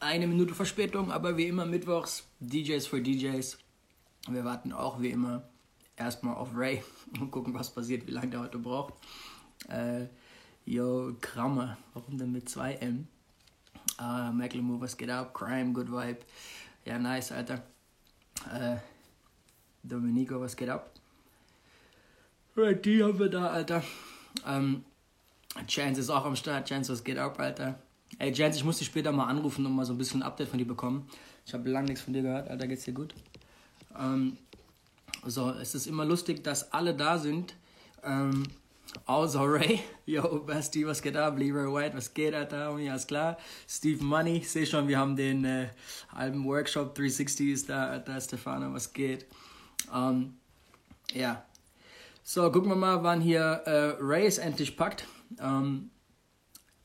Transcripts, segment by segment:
eine Minute Verspätung, aber wie immer mittwochs DJs für DJs. Wir warten auch wie immer erstmal auf Ray und gucken, was passiert, wie lange der heute braucht. Äh, yo, Kramme, warum denn mit 2M? Uh, Macklemore, was geht ab? Crime, Good Vibe. Ja, nice, Alter. Äh, Domenico, was geht ab? Die haben wir da, Alter. Ähm, Chance ist auch am Start. Chance, was geht ab, Alter? Ey, Chance, ich muss dich später mal anrufen und mal so ein bisschen ein Update von dir bekommen. Ich habe lange nichts von dir gehört. Alter, geht's dir gut? Ähm, so, es ist immer lustig, dass alle da sind. Ähm, außer Ray. Yo, Basti, was geht ab? Leroy White, was geht, Alter? Ja, ist klar. Steve Money, ich sehe schon, wir haben den äh, Alben Workshop 360 ist da, Alter. Stefano, was geht? Ähm, ja. So, gucken wir mal, wann hier äh, Ray es endlich packt. Ähm,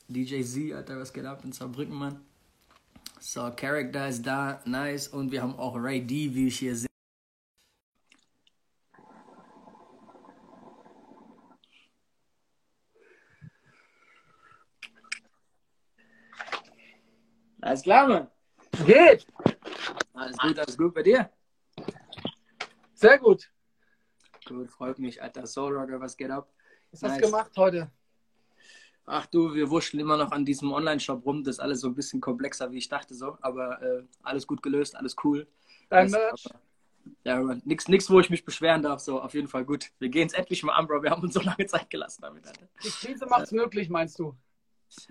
DJ Z, Alter, was geht ab in Saarbrücken, Mann? So, Character ist da, nice. Und wir haben auch Ray D, wie ich hier sehe. Alles klar, Mann. Geht. Alles gut, alles gut bei dir? Sehr gut. Gut, freut mich, Alter. Soul Rocker, was geht ab? Was hast du gemacht heute? Ach du, wir wurschteln immer noch an diesem Online-Shop rum. Das ist alles so ein bisschen komplexer, wie ich dachte so. Aber äh, alles gut gelöst, alles cool. Dein Merch? Ja, nix, nix, wo ich mich beschweren darf. So, auf jeden Fall gut. Wir gehen es endlich mal an, Bro. Wir haben uns so lange Zeit gelassen damit, Alter. Die Krise macht es äh, möglich, meinst du?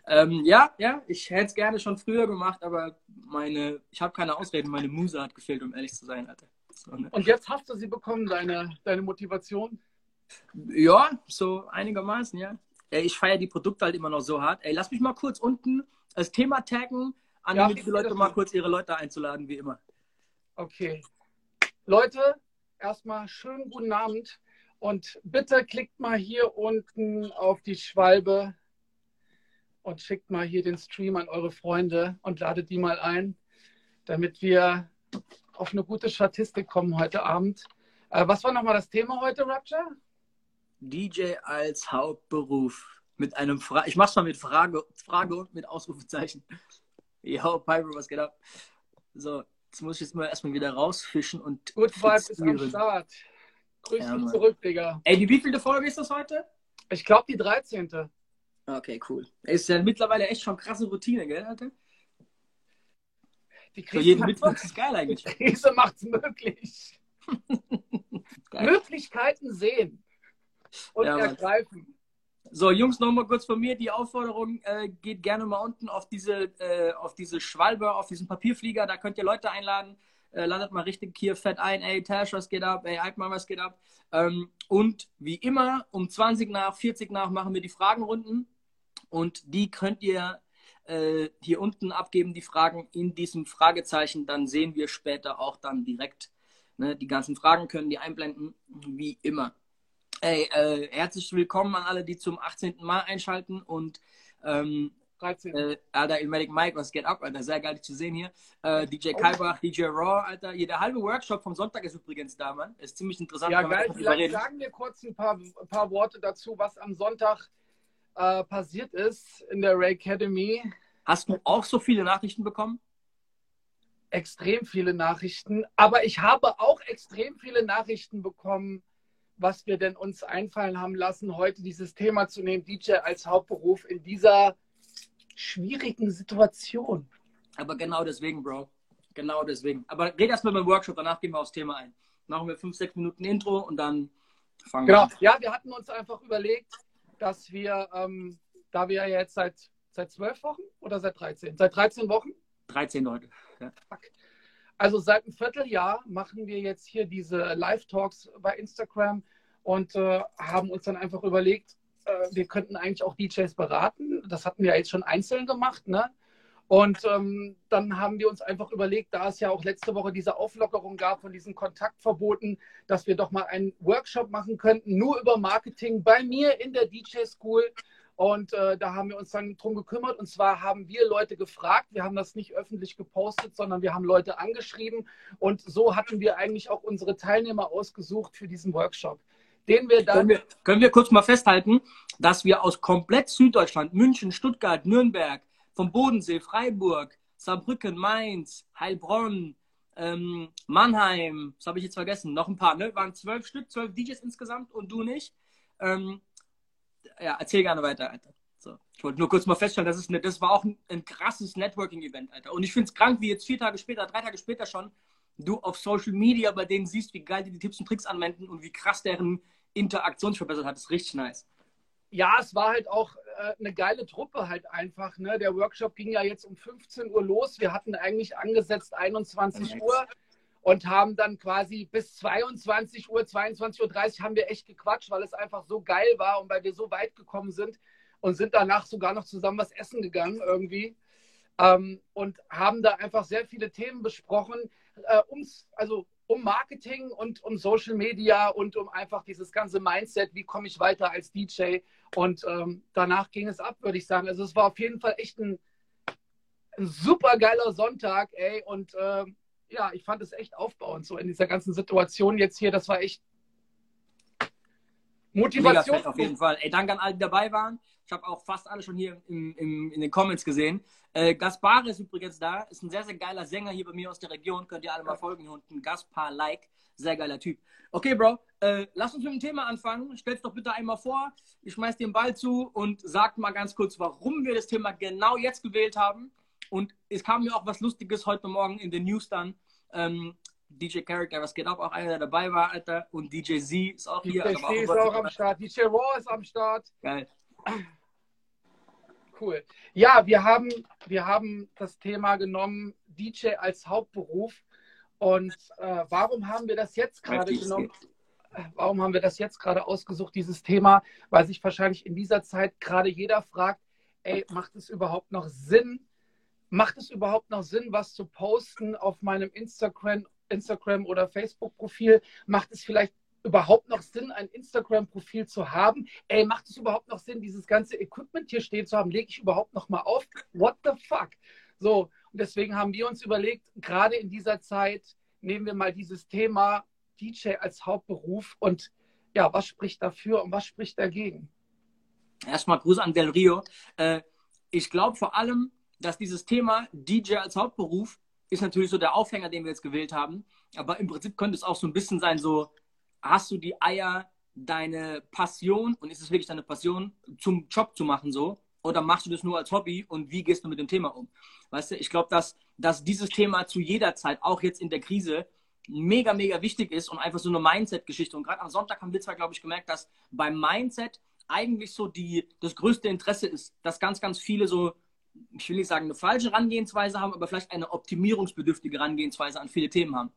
Ähm, ja, ja, ich hätte es gerne schon früher gemacht, aber meine, ich habe keine Ausreden. Meine Muse hat gefehlt, um ehrlich zu sein, Alter. So, ne? Und jetzt hast du sie bekommen, deine, deine Motivation? Ja, so einigermaßen, ja. Ich feiere die Produkte halt immer noch so hart. Ey, lass mich mal kurz unten das Thema taggen, an ja, die Leute mal kurz ihre Leute einzuladen, wie immer. Okay. Leute, erstmal schönen guten Abend und bitte klickt mal hier unten auf die Schwalbe und schickt mal hier den Stream an eure Freunde und ladet die mal ein, damit wir auf eine gute Statistik kommen heute Abend. Äh, was war nochmal das Thema heute, Rapture? DJ als Hauptberuf. Mit einem Fra ich mach's mal mit Frage, Frage und mit Ausrufezeichen. Yo, Pyro, was geht ab? So, jetzt muss ich jetzt mal erstmal wieder rausfischen und. Good Vibe ist am Start. Grüß ja, dich zurück, Digga. Ey, die wievielte Folge ist das heute? Ich glaube die 13. Okay, cool. Ist ja mittlerweile echt schon krasse Routine, gell, Alter? Die Krise Für jeden Mittwoch ist geil eigentlich. Die Krise macht's möglich. Möglichkeiten sehen und ja, ergreifen. So, Jungs, nochmal kurz von mir. Die Aufforderung äh, geht gerne mal unten auf diese, äh, auf diese Schwalbe, auf diesen Papierflieger. Da könnt ihr Leute einladen. Äh, landet mal richtig hier fett ein. Ey, Tash, was geht ab? Ey, Altmann, was geht ab? Ähm, und wie immer, um 20 nach, 40 nach machen wir die Fragenrunden. Und die könnt ihr äh, hier unten abgeben, die Fragen in diesem Fragezeichen. Dann sehen wir später auch dann direkt. Ne, die ganzen Fragen können die einblenden, wie immer. Ey, äh, herzlich willkommen an alle, die zum 18. Mal einschalten und ähm, 13. Äh, Alter, Ilmatic Mike, was geht ab, Alter? Sehr geil, dich zu sehen hier. Äh, DJ oh. Kalbach, DJ Raw, Alter. Hier, der halbe Workshop vom Sonntag ist übrigens da, Mann. Ist ziemlich interessant. Ja, geil. Vielleicht sagen wir kurz ein paar, ein paar Worte dazu, was am Sonntag äh, passiert ist in der Ray Academy. Hast du auch so viele Nachrichten bekommen? Extrem viele Nachrichten. Aber ich habe auch extrem viele Nachrichten bekommen was wir denn uns einfallen haben lassen, heute dieses Thema zu nehmen, DJ als Hauptberuf in dieser schwierigen Situation. Aber genau deswegen, Bro. Genau deswegen. Aber red erstmal beim Workshop, danach gehen wir aufs Thema ein. Machen wir fünf, sechs Minuten Intro und dann fangen genau. wir an. Ja, wir hatten uns einfach überlegt, dass wir, ähm, da wir ja jetzt seit, seit zwölf Wochen oder seit 13? Seit 13 Wochen? 13 Leute. Ja. Also seit einem Vierteljahr machen wir jetzt hier diese Live-Talks bei Instagram und äh, haben uns dann einfach überlegt, äh, wir könnten eigentlich auch DJs beraten. Das hatten wir ja jetzt schon einzeln gemacht, ne? Und ähm, dann haben wir uns einfach überlegt, da es ja auch letzte Woche diese Auflockerung gab von diesen Kontaktverboten, dass wir doch mal einen Workshop machen könnten, nur über Marketing bei mir in der DJ School. Und äh, da haben wir uns dann drum gekümmert. Und zwar haben wir Leute gefragt. Wir haben das nicht öffentlich gepostet, sondern wir haben Leute angeschrieben. Und so hatten wir eigentlich auch unsere Teilnehmer ausgesucht für diesen Workshop. Den wir dann können, wir, können wir kurz mal festhalten, dass wir aus komplett Süddeutschland, München, Stuttgart, Nürnberg, vom Bodensee, Freiburg, Saarbrücken, Mainz, Heilbronn, ähm, Mannheim, das habe ich jetzt vergessen, noch ein paar, ne? Waren zwölf Stück, zwölf DJs insgesamt und du nicht. Ähm, ja, erzähl gerne weiter, Alter. So. Ich wollte nur kurz mal feststellen, das, ist eine, das war auch ein, ein krasses Networking-Event, Alter. Und ich finde es krank, wie jetzt vier Tage später, drei Tage später schon, du auf Social Media bei denen siehst, wie geil die die Tipps und Tricks anwenden und wie krass deren Interaktion sich verbessert hat. Das ist richtig nice. Ja, es war halt auch äh, eine geile Truppe halt einfach. Ne? Der Workshop ging ja jetzt um 15 Uhr los. Wir hatten eigentlich angesetzt 21 Uhr und haben dann quasi bis 22 Uhr, 22.30 Uhr haben wir echt gequatscht, weil es einfach so geil war und weil wir so weit gekommen sind und sind danach sogar noch zusammen was essen gegangen irgendwie ähm, und haben da einfach sehr viele Themen besprochen, äh, ums, also um Marketing und um Social Media und um einfach dieses ganze Mindset, wie komme ich weiter als DJ. Und ähm, danach ging es ab, würde ich sagen. Also es war auf jeden Fall echt ein, ein super geiler Sonntag, ey. Und äh, ja, ich fand es echt aufbauend, so in dieser ganzen Situation jetzt hier. Das war echt Motivation. Mega auf jeden Fall. Ey, danke an alle, die dabei waren. Ich habe auch fast alle schon hier im, im, in den Comments gesehen. Äh, Gaspar ist übrigens da. Ist ein sehr, sehr geiler Sänger hier bei mir aus der Region. Könnt ihr alle mal folgen hier unten. Gaspar Like. Sehr geiler Typ. Okay, Bro. Äh, lass uns mit dem Thema anfangen. Stell's doch bitte einmal vor. Ich schmeiß dir den Ball zu und sag mal ganz kurz, warum wir das Thema genau jetzt gewählt haben. Und es kam mir auch was Lustiges heute Morgen in den News dann. Ähm, DJ Character, was geht ab? Auch einer, der dabei war, Alter. Und DJ Z ist auch DJ hier. DJ also ist auch am Start. DJ Raw ist am Start. Geil. Cool. Ja, wir haben, wir haben das Thema genommen, DJ als Hauptberuf. Und äh, warum haben wir das jetzt gerade genommen? Warum haben wir das jetzt gerade ausgesucht, dieses Thema? Weil sich wahrscheinlich in dieser Zeit gerade jeder fragt, ey, macht es überhaupt noch Sinn, macht es überhaupt noch Sinn, was zu posten auf meinem Instagram, Instagram oder Facebook-Profil? Macht es vielleicht überhaupt noch Sinn, ein Instagram-Profil zu haben? Ey, macht es überhaupt noch Sinn, dieses ganze Equipment hier stehen zu haben? Lege ich überhaupt noch mal auf? What the fuck? So, und deswegen haben wir uns überlegt, gerade in dieser Zeit nehmen wir mal dieses Thema DJ als Hauptberuf und ja, was spricht dafür und was spricht dagegen? Erstmal Gruß an Del Rio. Äh, ich glaube vor allem, dass dieses Thema DJ als Hauptberuf ist natürlich so der Aufhänger, den wir jetzt gewählt haben. Aber im Prinzip könnte es auch so ein bisschen sein, so hast du die Eier, deine Passion und ist es wirklich deine Passion, zum Job zu machen so? Oder machst du das nur als Hobby und wie gehst du mit dem Thema um? Weißt du, ich glaube, dass, dass dieses Thema zu jeder Zeit, auch jetzt in der Krise, mega, mega wichtig ist und einfach so eine Mindset-Geschichte. Und gerade am Sonntag haben wir zwar, glaube ich, gemerkt, dass beim Mindset eigentlich so die, das größte Interesse ist, dass ganz, ganz viele so, ich will nicht sagen, eine falsche Herangehensweise haben, aber vielleicht eine optimierungsbedürftige Herangehensweise an viele Themen haben.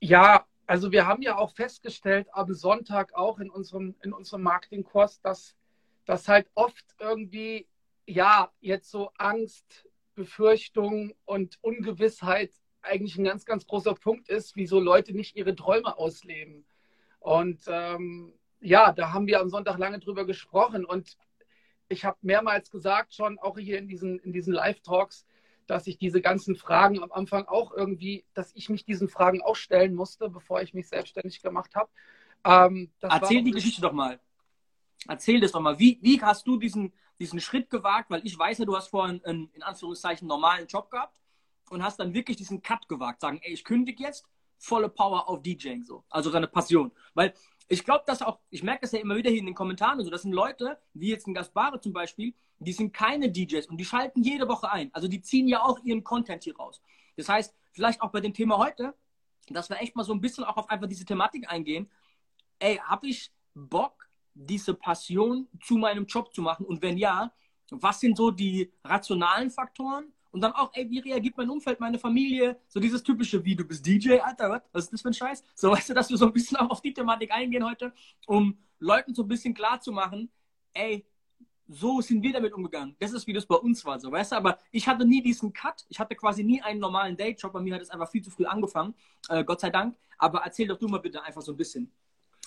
Ja, also wir haben ja auch festgestellt am Sonntag auch in unserem, in unserem Marketingkurs, dass, dass halt oft irgendwie, ja, jetzt so Angst, Befürchtung und Ungewissheit eigentlich ein ganz, ganz großer Punkt ist, wieso Leute nicht ihre Träume ausleben. Und ähm, ja, da haben wir am Sonntag lange drüber gesprochen und ich habe mehrmals gesagt, schon auch hier in diesen, in diesen Live-Talks, dass ich diese ganzen Fragen am Anfang auch irgendwie, dass ich mich diesen Fragen auch stellen musste, bevor ich mich selbstständig gemacht habe. Ähm, Erzähl die Geschichte doch mal. Erzähl das doch mal. Wie, wie hast du diesen, diesen Schritt gewagt? Weil ich weiß ja, du hast vorhin einen, in Anführungszeichen, normalen Job gehabt und hast dann wirklich diesen Cut gewagt. Sagen, ey, ich kündige jetzt volle Power auf DJing so. Also deine Passion. Weil ich glaube, dass auch, ich merke das ja immer wieder hier in den Kommentaren und so, das sind Leute, wie jetzt ein Gaspare zum Beispiel, die sind keine DJs und die schalten jede Woche ein. Also die ziehen ja auch ihren Content hier raus. Das heißt, vielleicht auch bei dem Thema heute, dass wir echt mal so ein bisschen auch auf einfach diese Thematik eingehen. Ey, habe ich Bock, diese Passion zu meinem Job zu machen? Und wenn ja, was sind so die rationalen Faktoren? Und dann auch, ey, wie reagiert mein Umfeld, meine Familie? So dieses typische, wie du bist DJ, Alter, was? Was ist das für ein Scheiß? So, weißt du, dass wir so ein bisschen auch auf die Thematik eingehen heute, um Leuten so ein bisschen klar zu machen, ey, so sind wir damit umgegangen. Das ist, wie das bei uns war, so, weißt du? Aber ich hatte nie diesen Cut. Ich hatte quasi nie einen normalen Dayjob. Bei mir hat es einfach viel zu früh angefangen. Äh, Gott sei Dank. Aber erzähl doch du mal bitte einfach so ein bisschen.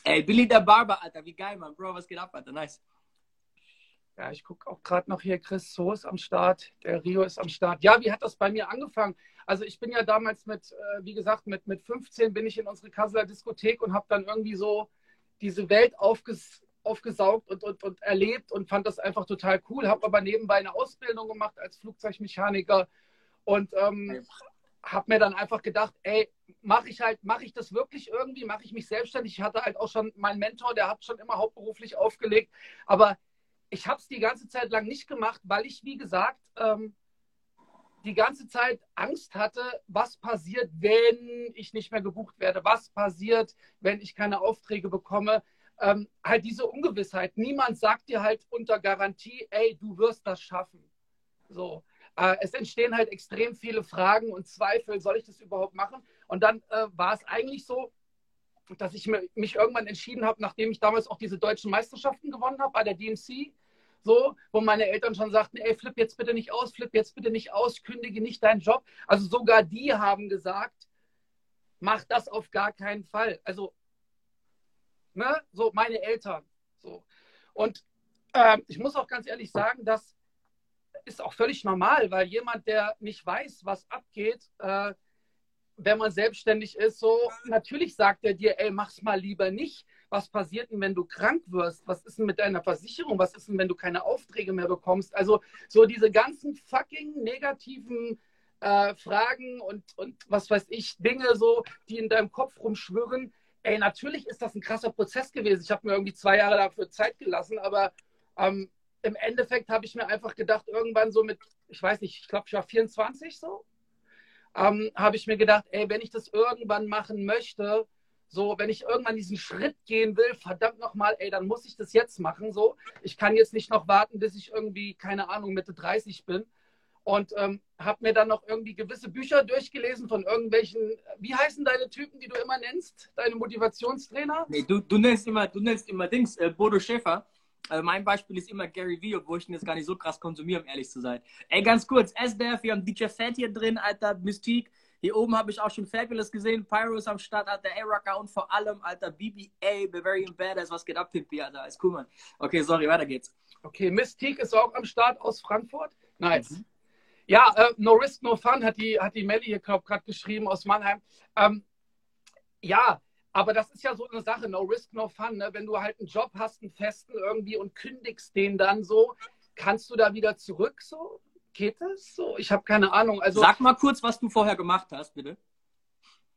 Ey, Billy der Barber, Alter, wie geil, Mann. Bro, was geht ab, Alter? Nice. Ja, ich gucke auch gerade noch hier, Chris So ist am Start, der Rio ist am Start. Ja, wie hat das bei mir angefangen? Also ich bin ja damals mit, äh, wie gesagt, mit, mit 15 bin ich in unsere Kasseler Diskothek und habe dann irgendwie so diese Welt aufges aufgesaugt und, und, und erlebt und fand das einfach total cool. Habe aber nebenbei eine Ausbildung gemacht als Flugzeugmechaniker Und ähm, habe mir dann einfach gedacht, ey, mache ich halt, mache ich das wirklich irgendwie, mache ich mich selbstständig. Ich hatte halt auch schon meinen Mentor, der hat schon immer hauptberuflich aufgelegt, aber ich habe es die ganze Zeit lang nicht gemacht, weil ich, wie gesagt, ähm, die ganze Zeit Angst hatte, was passiert, wenn ich nicht mehr gebucht werde, was passiert, wenn ich keine Aufträge bekomme. Ähm, halt diese Ungewissheit. Niemand sagt dir halt unter Garantie, ey, du wirst das schaffen. So. Äh, es entstehen halt extrem viele Fragen und Zweifel, soll ich das überhaupt machen? Und dann äh, war es eigentlich so, dass ich mich irgendwann entschieden habe, nachdem ich damals auch diese deutschen Meisterschaften gewonnen habe bei der DMC, so, wo meine Eltern schon sagten, ey, flipp jetzt bitte nicht aus, flipp jetzt bitte nicht aus, kündige nicht deinen Job. Also sogar die haben gesagt, mach das auf gar keinen Fall. Also, ne, so meine Eltern. So. Und äh, ich muss auch ganz ehrlich sagen, das ist auch völlig normal, weil jemand, der nicht weiß, was abgeht, äh, wenn man selbstständig ist, so natürlich sagt er dir, ey, mach's mal lieber nicht was passiert denn, wenn du krank wirst? Was ist denn mit deiner Versicherung? Was ist denn, wenn du keine Aufträge mehr bekommst? Also so diese ganzen fucking negativen äh, Fragen und, und was weiß ich, Dinge so, die in deinem Kopf rumschwirren. Ey, natürlich ist das ein krasser Prozess gewesen. Ich habe mir irgendwie zwei Jahre dafür Zeit gelassen, aber ähm, im Endeffekt habe ich mir einfach gedacht, irgendwann so mit, ich weiß nicht, ich glaube, ich war 24 so, ähm, habe ich mir gedacht, ey, wenn ich das irgendwann machen möchte, so, wenn ich irgendwann diesen Schritt gehen will, verdammt nochmal, ey, dann muss ich das jetzt machen. So, ich kann jetzt nicht noch warten, bis ich irgendwie, keine Ahnung, Mitte 30 bin. Und ähm, habe mir dann noch irgendwie gewisse Bücher durchgelesen von irgendwelchen, wie heißen deine Typen, die du immer nennst? Deine Motivationstrainer? Nee, du, du nennst immer, du nennst immer Dings, äh, Bodo Schäfer. Also mein Beispiel ist immer Gary Vee, obwohl ich ihn jetzt gar nicht so krass konsumiere, um ehrlich zu sein. Ey, ganz kurz, SDF, wir haben DJ Fat hier drin, Alter, Mystique. Hier oben habe ich auch schon Fabulous gesehen. Pyro ist am Start, Alter. A-Rocker und vor allem, Alter, BBA, Bavarian Badass. Was geht ab, Pimpi, Alter? Ist cool, Mann. Okay, sorry, weiter geht's. Okay, Mystique ist auch am Start aus Frankfurt. Nice. Mhm. Ja, äh, No Risk, No Fun hat die, hat die Melly hier gerade geschrieben aus Mannheim. Ähm, ja, aber das ist ja so eine Sache, no risk, no fun. Ne? Wenn du halt einen Job hast, einen festen irgendwie und kündigst den dann so, kannst du da wieder zurück so? Geht das so? Ich habe keine Ahnung. Also, Sag mal kurz, was du vorher gemacht hast, bitte.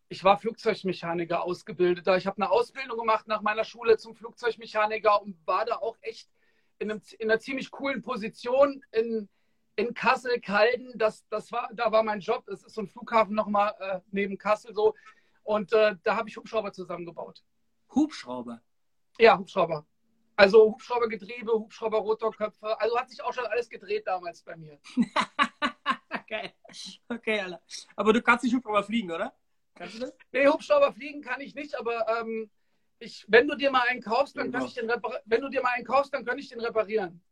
Ich war Flugzeugmechaniker ausgebildeter. Ich habe eine Ausbildung gemacht nach meiner Schule zum Flugzeugmechaniker und war da auch echt in, einem, in einer ziemlich coolen Position in, in Kassel, Kalden. Das, das war, da war mein Job. Das ist so ein Flughafen nochmal äh, neben Kassel so. Und äh, da habe ich Hubschrauber zusammengebaut. Hubschrauber? Ja, Hubschrauber. Also Hubschraubergetriebe, Hubschrauber-Rotorköpfe. Also hat sich auch schon alles gedreht damals bei mir. Geil. Okay, Alter. Aber du kannst nicht Hubschrauber fliegen, oder? Kannst du das? Nee, Hubschrauber fliegen kann ich nicht, aber ähm, ich, wenn du dir mal einen kaufst, dann kann ich den wenn du dir mal einen kaufst, dann kann ich den reparieren.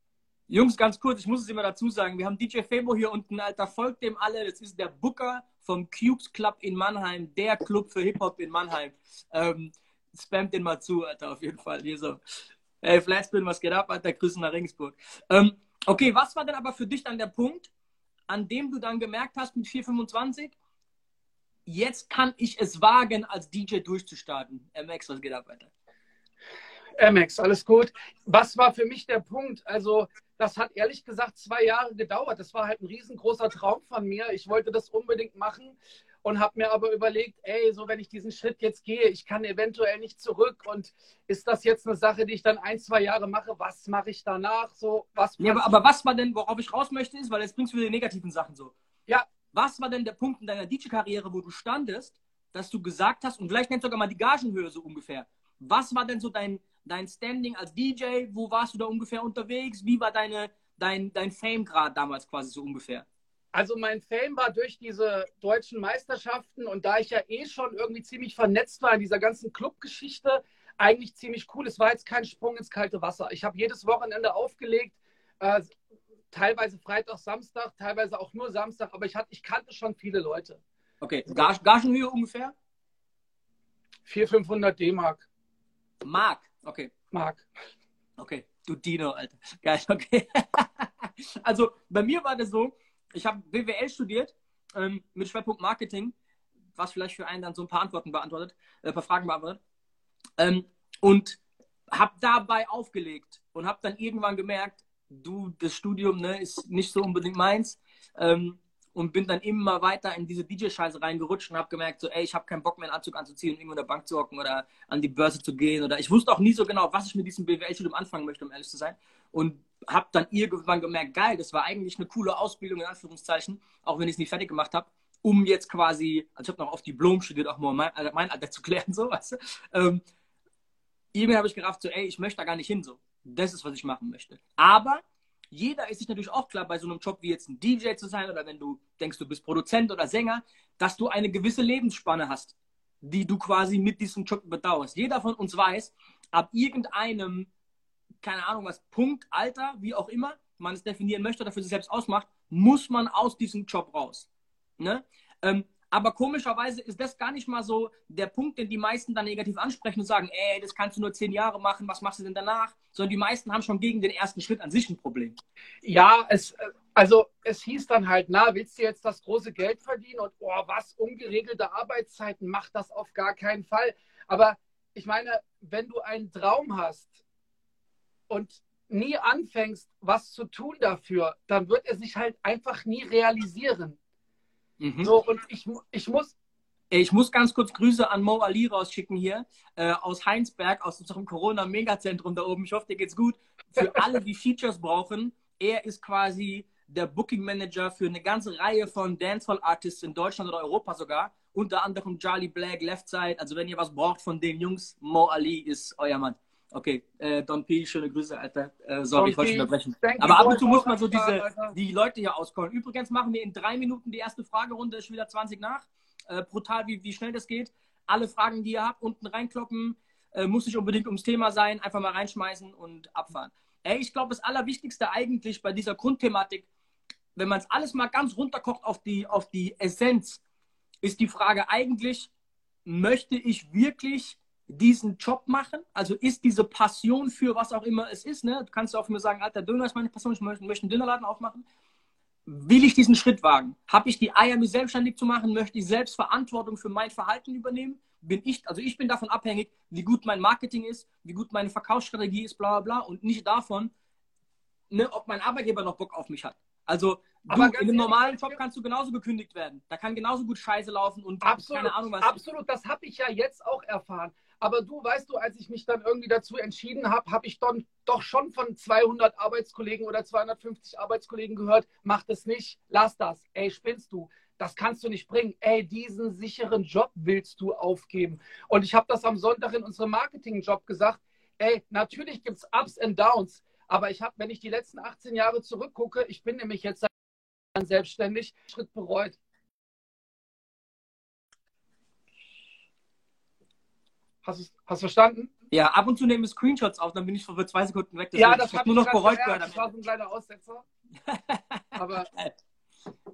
Jungs, ganz kurz, ich muss es immer dazu sagen, wir haben DJ Febo hier unten, Alter, folgt dem alle. Das ist der Booker vom Cubes Club in Mannheim, der Club für Hip-Hop in Mannheim. Ähm, spamt den mal zu, Alter, auf jeden Fall. Hier so. Ey, Flatspin, was geht ab, Alter? Grüßen nach Regensburg. Ähm, okay, was war denn aber für dich dann der Punkt, an dem du dann gemerkt hast mit 425, jetzt kann ich es wagen, als DJ durchzustarten? MX, was geht ab, Alter? MX, alles gut. Was war für mich der Punkt? Also, das hat ehrlich gesagt zwei Jahre gedauert. Das war halt ein riesengroßer Traum von mir. Ich wollte das unbedingt machen und habe mir aber überlegt, ey, so wenn ich diesen Schritt jetzt gehe, ich kann eventuell nicht zurück und ist das jetzt eine Sache, die ich dann ein, zwei Jahre mache, was mache ich danach? So, was ja, aber, aber, was war denn, worauf ich raus möchte, ist, weil jetzt bringst du die negativen Sachen so. Ja. Was war denn der Punkt in deiner DJ-Karriere, wo du standest, dass du gesagt hast, und vielleicht nennst du sogar mal die Gagenhöhe so ungefähr. Was war denn so dein, dein Standing als DJ? Wo warst du da ungefähr unterwegs? Wie war deine, dein, dein Fame-Grad damals quasi so ungefähr? Also mein Fame war durch diese deutschen Meisterschaften und da ich ja eh schon irgendwie ziemlich vernetzt war in dieser ganzen Clubgeschichte, eigentlich ziemlich cool. Es war jetzt kein Sprung ins kalte Wasser. Ich habe jedes Wochenende aufgelegt, äh, teilweise Freitag, Samstag, teilweise auch nur Samstag, aber ich, hatte, ich kannte schon viele Leute. Okay, Gage, Gagenhöhe ungefähr? 400, 500 D-Mark. Mark, okay. Mark. Okay, du Dino, Alter. Geil, okay. also bei mir war das so, ich habe BWL studiert ähm, mit Schwerpunkt Marketing, was vielleicht für einen dann so ein paar Antworten beantwortet, äh, ein paar Fragen beantwortet. Ähm, und habe dabei aufgelegt und habe dann irgendwann gemerkt, du, das Studium ne, ist nicht so unbedingt meins. Ähm, und bin dann immer weiter in diese DJ-Scheiße reingerutscht und habe gemerkt, so, ey, ich habe keinen Bock mehr, einen Anzug anzuziehen und irgendwo in der Bank zu hocken oder an die Börse zu gehen. Oder ich wusste auch nie so genau, was ich mit diesem BWL-Studium anfangen möchte, um ehrlich zu sein. Und habe dann irgendwann gemerkt, geil, das war eigentlich eine coole Ausbildung, in Anführungszeichen, auch wenn ich es nicht fertig gemacht habe, um jetzt quasi, also ich habe noch auf Diplom studiert, auch mal mein, also mein Alter zu klären, so, weißt du. Ähm, irgendwann habe ich gerafft, so, ey, ich möchte da gar nicht hin, so. Das ist, was ich machen möchte. Aber jeder ist sich natürlich auch klar, bei so einem Job wie jetzt ein DJ zu sein oder wenn du denkst, du bist Produzent oder Sänger, dass du eine gewisse Lebensspanne hast, die du quasi mit diesem Job bedauerst. Jeder von uns weiß, ab irgendeinem, keine Ahnung was, Punkt, Alter, wie auch immer man es definieren möchte oder für sich selbst ausmacht, muss man aus diesem Job raus. Ne? Ähm, aber komischerweise ist das gar nicht mal so der Punkt, den die meisten dann negativ ansprechen und sagen, ey, das kannst du nur zehn Jahre machen, was machst du denn danach? Sondern die meisten haben schon gegen den ersten Schritt an sich ein Problem. Ja, es, also es hieß dann halt, na, willst du jetzt das große Geld verdienen und oh, was, ungeregelte Arbeitszeiten, mach das auf gar keinen Fall. Aber ich meine, wenn du einen Traum hast und nie anfängst, was zu tun dafür, dann wird er sich halt einfach nie realisieren. Mhm. So, und ich, ich muss. Ich muss ganz kurz Grüße an Mo Ali rausschicken hier äh, aus Heinsberg, aus unserem Corona-Megazentrum da oben. Ich hoffe, dir geht's gut. Für alle, die Features brauchen, er ist quasi der Booking Manager für eine ganze Reihe von Dancehall-Artists in Deutschland oder Europa sogar. Unter anderem Charlie Black, Left Side. Also, wenn ihr was braucht von den Jungs, Mo Ali ist euer Mann. Okay, äh, Don P, schöne Grüße, Alter. Äh, sorry, ich wollte unterbrechen. Aber ab und zu muss man so diese, die Leute hier auscallen. Übrigens machen wir in drei Minuten die erste Fragerunde, ist wieder 20 nach. Äh, brutal, wie, wie schnell das geht. Alle Fragen, die ihr habt, unten reinkloppen. Äh, muss nicht unbedingt ums Thema sein. Einfach mal reinschmeißen und abfahren. Ey, ich glaube, das Allerwichtigste eigentlich bei dieser Grundthematik, wenn man es alles mal ganz runterkocht auf die, auf die Essenz, ist die Frage eigentlich, möchte ich wirklich diesen Job machen? Also ist diese Passion für was auch immer es ist, ne? Du kannst auch mir sagen, Alter, Döner ist meine Passion, ich möchte, möchte einen Dönerladen aufmachen. Will ich diesen Schritt wagen? Habe ich die Eier, mich selbstständig zu machen? Möchte ich selbst Verantwortung für mein Verhalten übernehmen? Bin ich, also ich bin davon abhängig, wie gut mein Marketing ist, wie gut meine Verkaufsstrategie ist, bla bla bla, und nicht davon, ne, ob mein Arbeitgeber noch Bock auf mich hat. Also du, in einem normalen Job kannst du genauso gekündigt werden. Da kann genauso gut Scheiße laufen und absolut, keine Ahnung was. Absolut, das habe ich ja jetzt auch erfahren. Aber du, weißt du, als ich mich dann irgendwie dazu entschieden habe, habe ich dann doch schon von 200 Arbeitskollegen oder 250 Arbeitskollegen gehört, mach das nicht, lass das. Ey, spinnst du? Das kannst du nicht bringen. Ey, diesen sicheren Job willst du aufgeben. Und ich habe das am Sonntag in unserem Marketing-Job gesagt. Ey, natürlich gibt es Ups und Downs. Aber ich habe, wenn ich die letzten 18 Jahre zurückgucke, ich bin nämlich jetzt selbstständig, Schritt bereut. Hast du hast verstanden? Ja, ab und zu nehme ich Screenshots auf, dann bin ich für zwei Sekunden weg. ja, das habe nur noch bereut gehört. Das war so ein kleiner Aussetzer. Aber geil.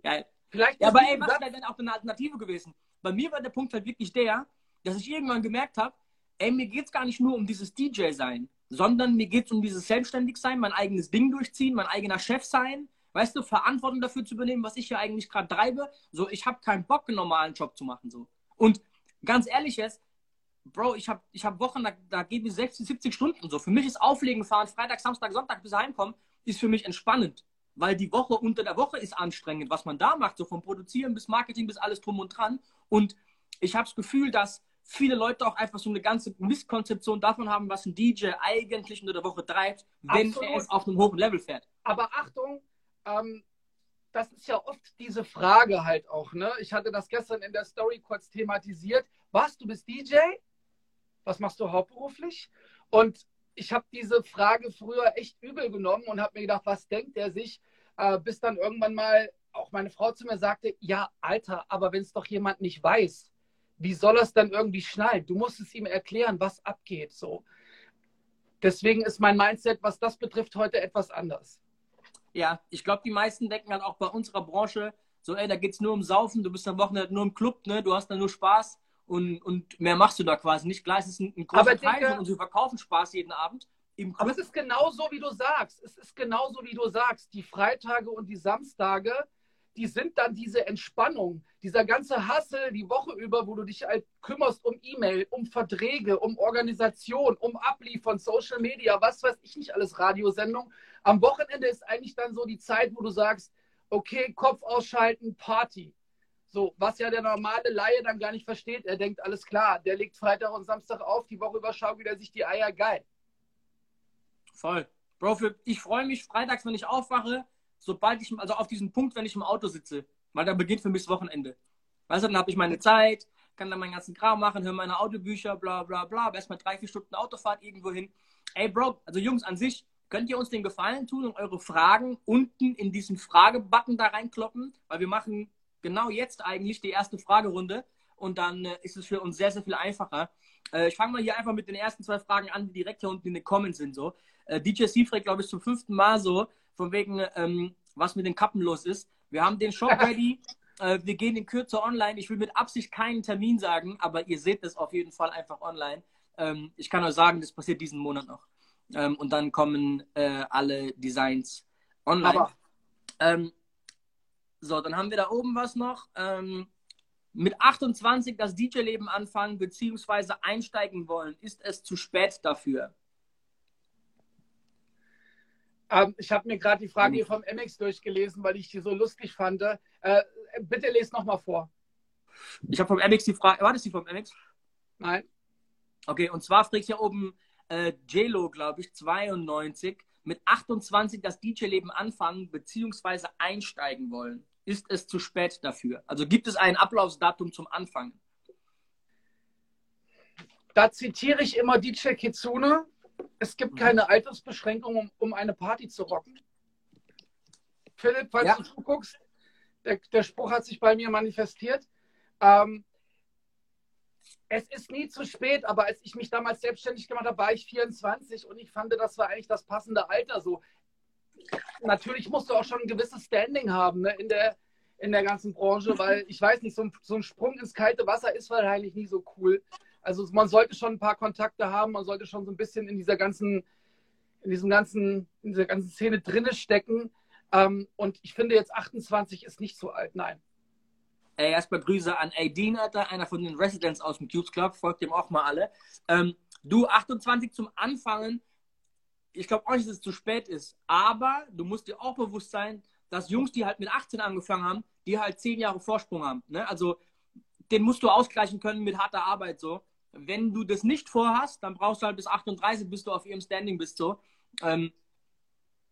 geil. Vielleicht ja, aber ey, was wäre denn auch eine Alternative gewesen? Bei mir war der Punkt halt wirklich der, dass ich irgendwann gemerkt habe, ey, mir geht es gar nicht nur um dieses DJ-Sein, sondern mir geht es um dieses Selbstständig-Sein, mein eigenes Ding durchziehen, mein eigener Chef sein, weißt du, Verantwortung dafür zu übernehmen, was ich hier eigentlich gerade treibe. So, ich habe keinen Bock, einen normalen Job zu machen. So. Und ganz ehrlich jetzt, Bro, ich habe ich hab Wochen, da, da gebe ich 60, 70 Stunden so. Für mich ist Auflegen fahren, Freitag, Samstag, Sonntag bis heimkommen, ist für mich entspannend. Weil die Woche unter der Woche ist anstrengend, was man da macht, so vom Produzieren bis Marketing bis alles drum und dran. Und ich habe das Gefühl, dass viele Leute auch einfach so eine ganze Misskonzeption davon haben, was ein DJ eigentlich unter der Woche treibt, wenn Absolut. er es auf einem hohen Level fährt. Aber Achtung, ähm, das ist ja oft diese Frage halt auch. Ne? Ich hatte das gestern in der Story kurz thematisiert. Was, du bist DJ? Was machst du hauptberuflich? Und ich habe diese Frage früher echt übel genommen und habe mir gedacht, was denkt er sich? Äh, bis dann irgendwann mal auch meine Frau zu mir sagte, ja, Alter, aber wenn es doch jemand nicht weiß, wie soll er es dann irgendwie schnallen? Du musst es ihm erklären, was abgeht. So. Deswegen ist mein Mindset, was das betrifft, heute etwas anders. Ja, ich glaube, die meisten denken halt auch bei unserer Branche, so, ey, da geht es nur um Saufen, du bist am Wochenende nur im Club, ne? du hast da nur Spaß und, und mehr machst du da quasi nicht. Klar, es ist ein, ein großer aber Teil uns, wir verkaufen Spaß jeden Abend. aber es ist genauso, wie du sagst. Es ist genauso, wie du sagst. Die Freitage und die Samstage, die sind dann diese Entspannung. Dieser ganze Hassel die Woche über, wo du dich halt kümmerst um E-Mail, um Verträge, um Organisation, um Abliefern, Social Media, was weiß ich nicht alles, Radiosendung. Am Wochenende ist eigentlich dann so die Zeit, wo du sagst, okay, Kopf ausschalten, Party. So, was ja der normale Laie dann gar nicht versteht. Er denkt, alles klar, der legt Freitag und Samstag auf, die Woche über schaukelt er sich die Eier geil. Voll. Bro, für, ich freue mich freitags, wenn ich aufwache, sobald ich, also auf diesen Punkt, wenn ich im Auto sitze. Weil dann beginnt für mich das Wochenende. Weißt du, dann habe ich meine Zeit, kann dann meinen ganzen Kram machen, höre meine Autobücher, bla bla bla, erstmal drei, vier Stunden Autofahrt irgendwo hin. Ey, Bro, also Jungs, an sich, könnt ihr uns den Gefallen tun und eure Fragen unten in diesen Fragebutton da reinkloppen? Weil wir machen genau jetzt eigentlich die erste Fragerunde und dann äh, ist es für uns sehr, sehr viel einfacher. Äh, ich fange mal hier einfach mit den ersten zwei Fragen an, die direkt hier unten in den Comments sind. So. Äh, DJ fragt, glaube ich, zum fünften Mal so, von wegen, ähm, was mit den Kappen los ist. Wir haben den Shop ready. Äh, wir gehen in Kürze online. Ich will mit Absicht keinen Termin sagen, aber ihr seht es auf jeden Fall einfach online. Ähm, ich kann euch sagen, das passiert diesen Monat noch. Ähm, und dann kommen äh, alle Designs online. Ähm, so, dann haben wir da oben was noch. Ähm, mit 28 das DJ-Leben anfangen bzw. einsteigen wollen, ist es zu spät dafür? Ähm, ich habe mir gerade die Frage hier vom MX durchgelesen, weil ich die so lustig fand. Äh, bitte lese nochmal vor. Ich habe vom MX die Frage. War das die vom MX? Nein. Okay, und zwar fragt hier oben äh, JLo, glaube ich, 92, mit 28 das DJ-Leben anfangen bzw. einsteigen wollen ist es zu spät dafür? Also gibt es ein Ablaufsdatum zum Anfang? Da zitiere ich immer DJ Kitsune. Es gibt mhm. keine Altersbeschränkung, um, um eine Party zu rocken. Philipp, falls ja. du zuguckst, der, der, Spruch hat sich bei mir manifestiert. Ähm, es ist nie zu spät, aber als ich mich damals selbstständig gemacht habe, war ich 24 und ich fand, das war eigentlich das passende Alter. So, natürlich musst du auch schon ein gewisses Standing haben ne, in, der, in der ganzen Branche, weil ich weiß nicht, so ein, so ein Sprung ins kalte Wasser ist wahrscheinlich nie so cool. Also man sollte schon ein paar Kontakte haben, man sollte schon so ein bisschen in dieser ganzen, in diesem ganzen, in dieser ganzen Szene drinne stecken. Ähm, und ich finde jetzt 28 ist nicht so alt, nein. Ey, erstmal Grüße an Aideen, Alter, einer von den Residents aus dem Cubes Club, folgt dem auch mal alle. Ähm, du, 28 zum Anfangen, ich glaube auch nicht, dass es zu spät ist. Aber du musst dir auch bewusst sein, dass Jungs, die halt mit 18 angefangen haben, die halt 10 Jahre Vorsprung haben. Ne? Also den musst du ausgleichen können mit harter Arbeit so. Wenn du das nicht vorhast, dann brauchst du halt bis 38, bis du auf ihrem Standing bist so. Ähm,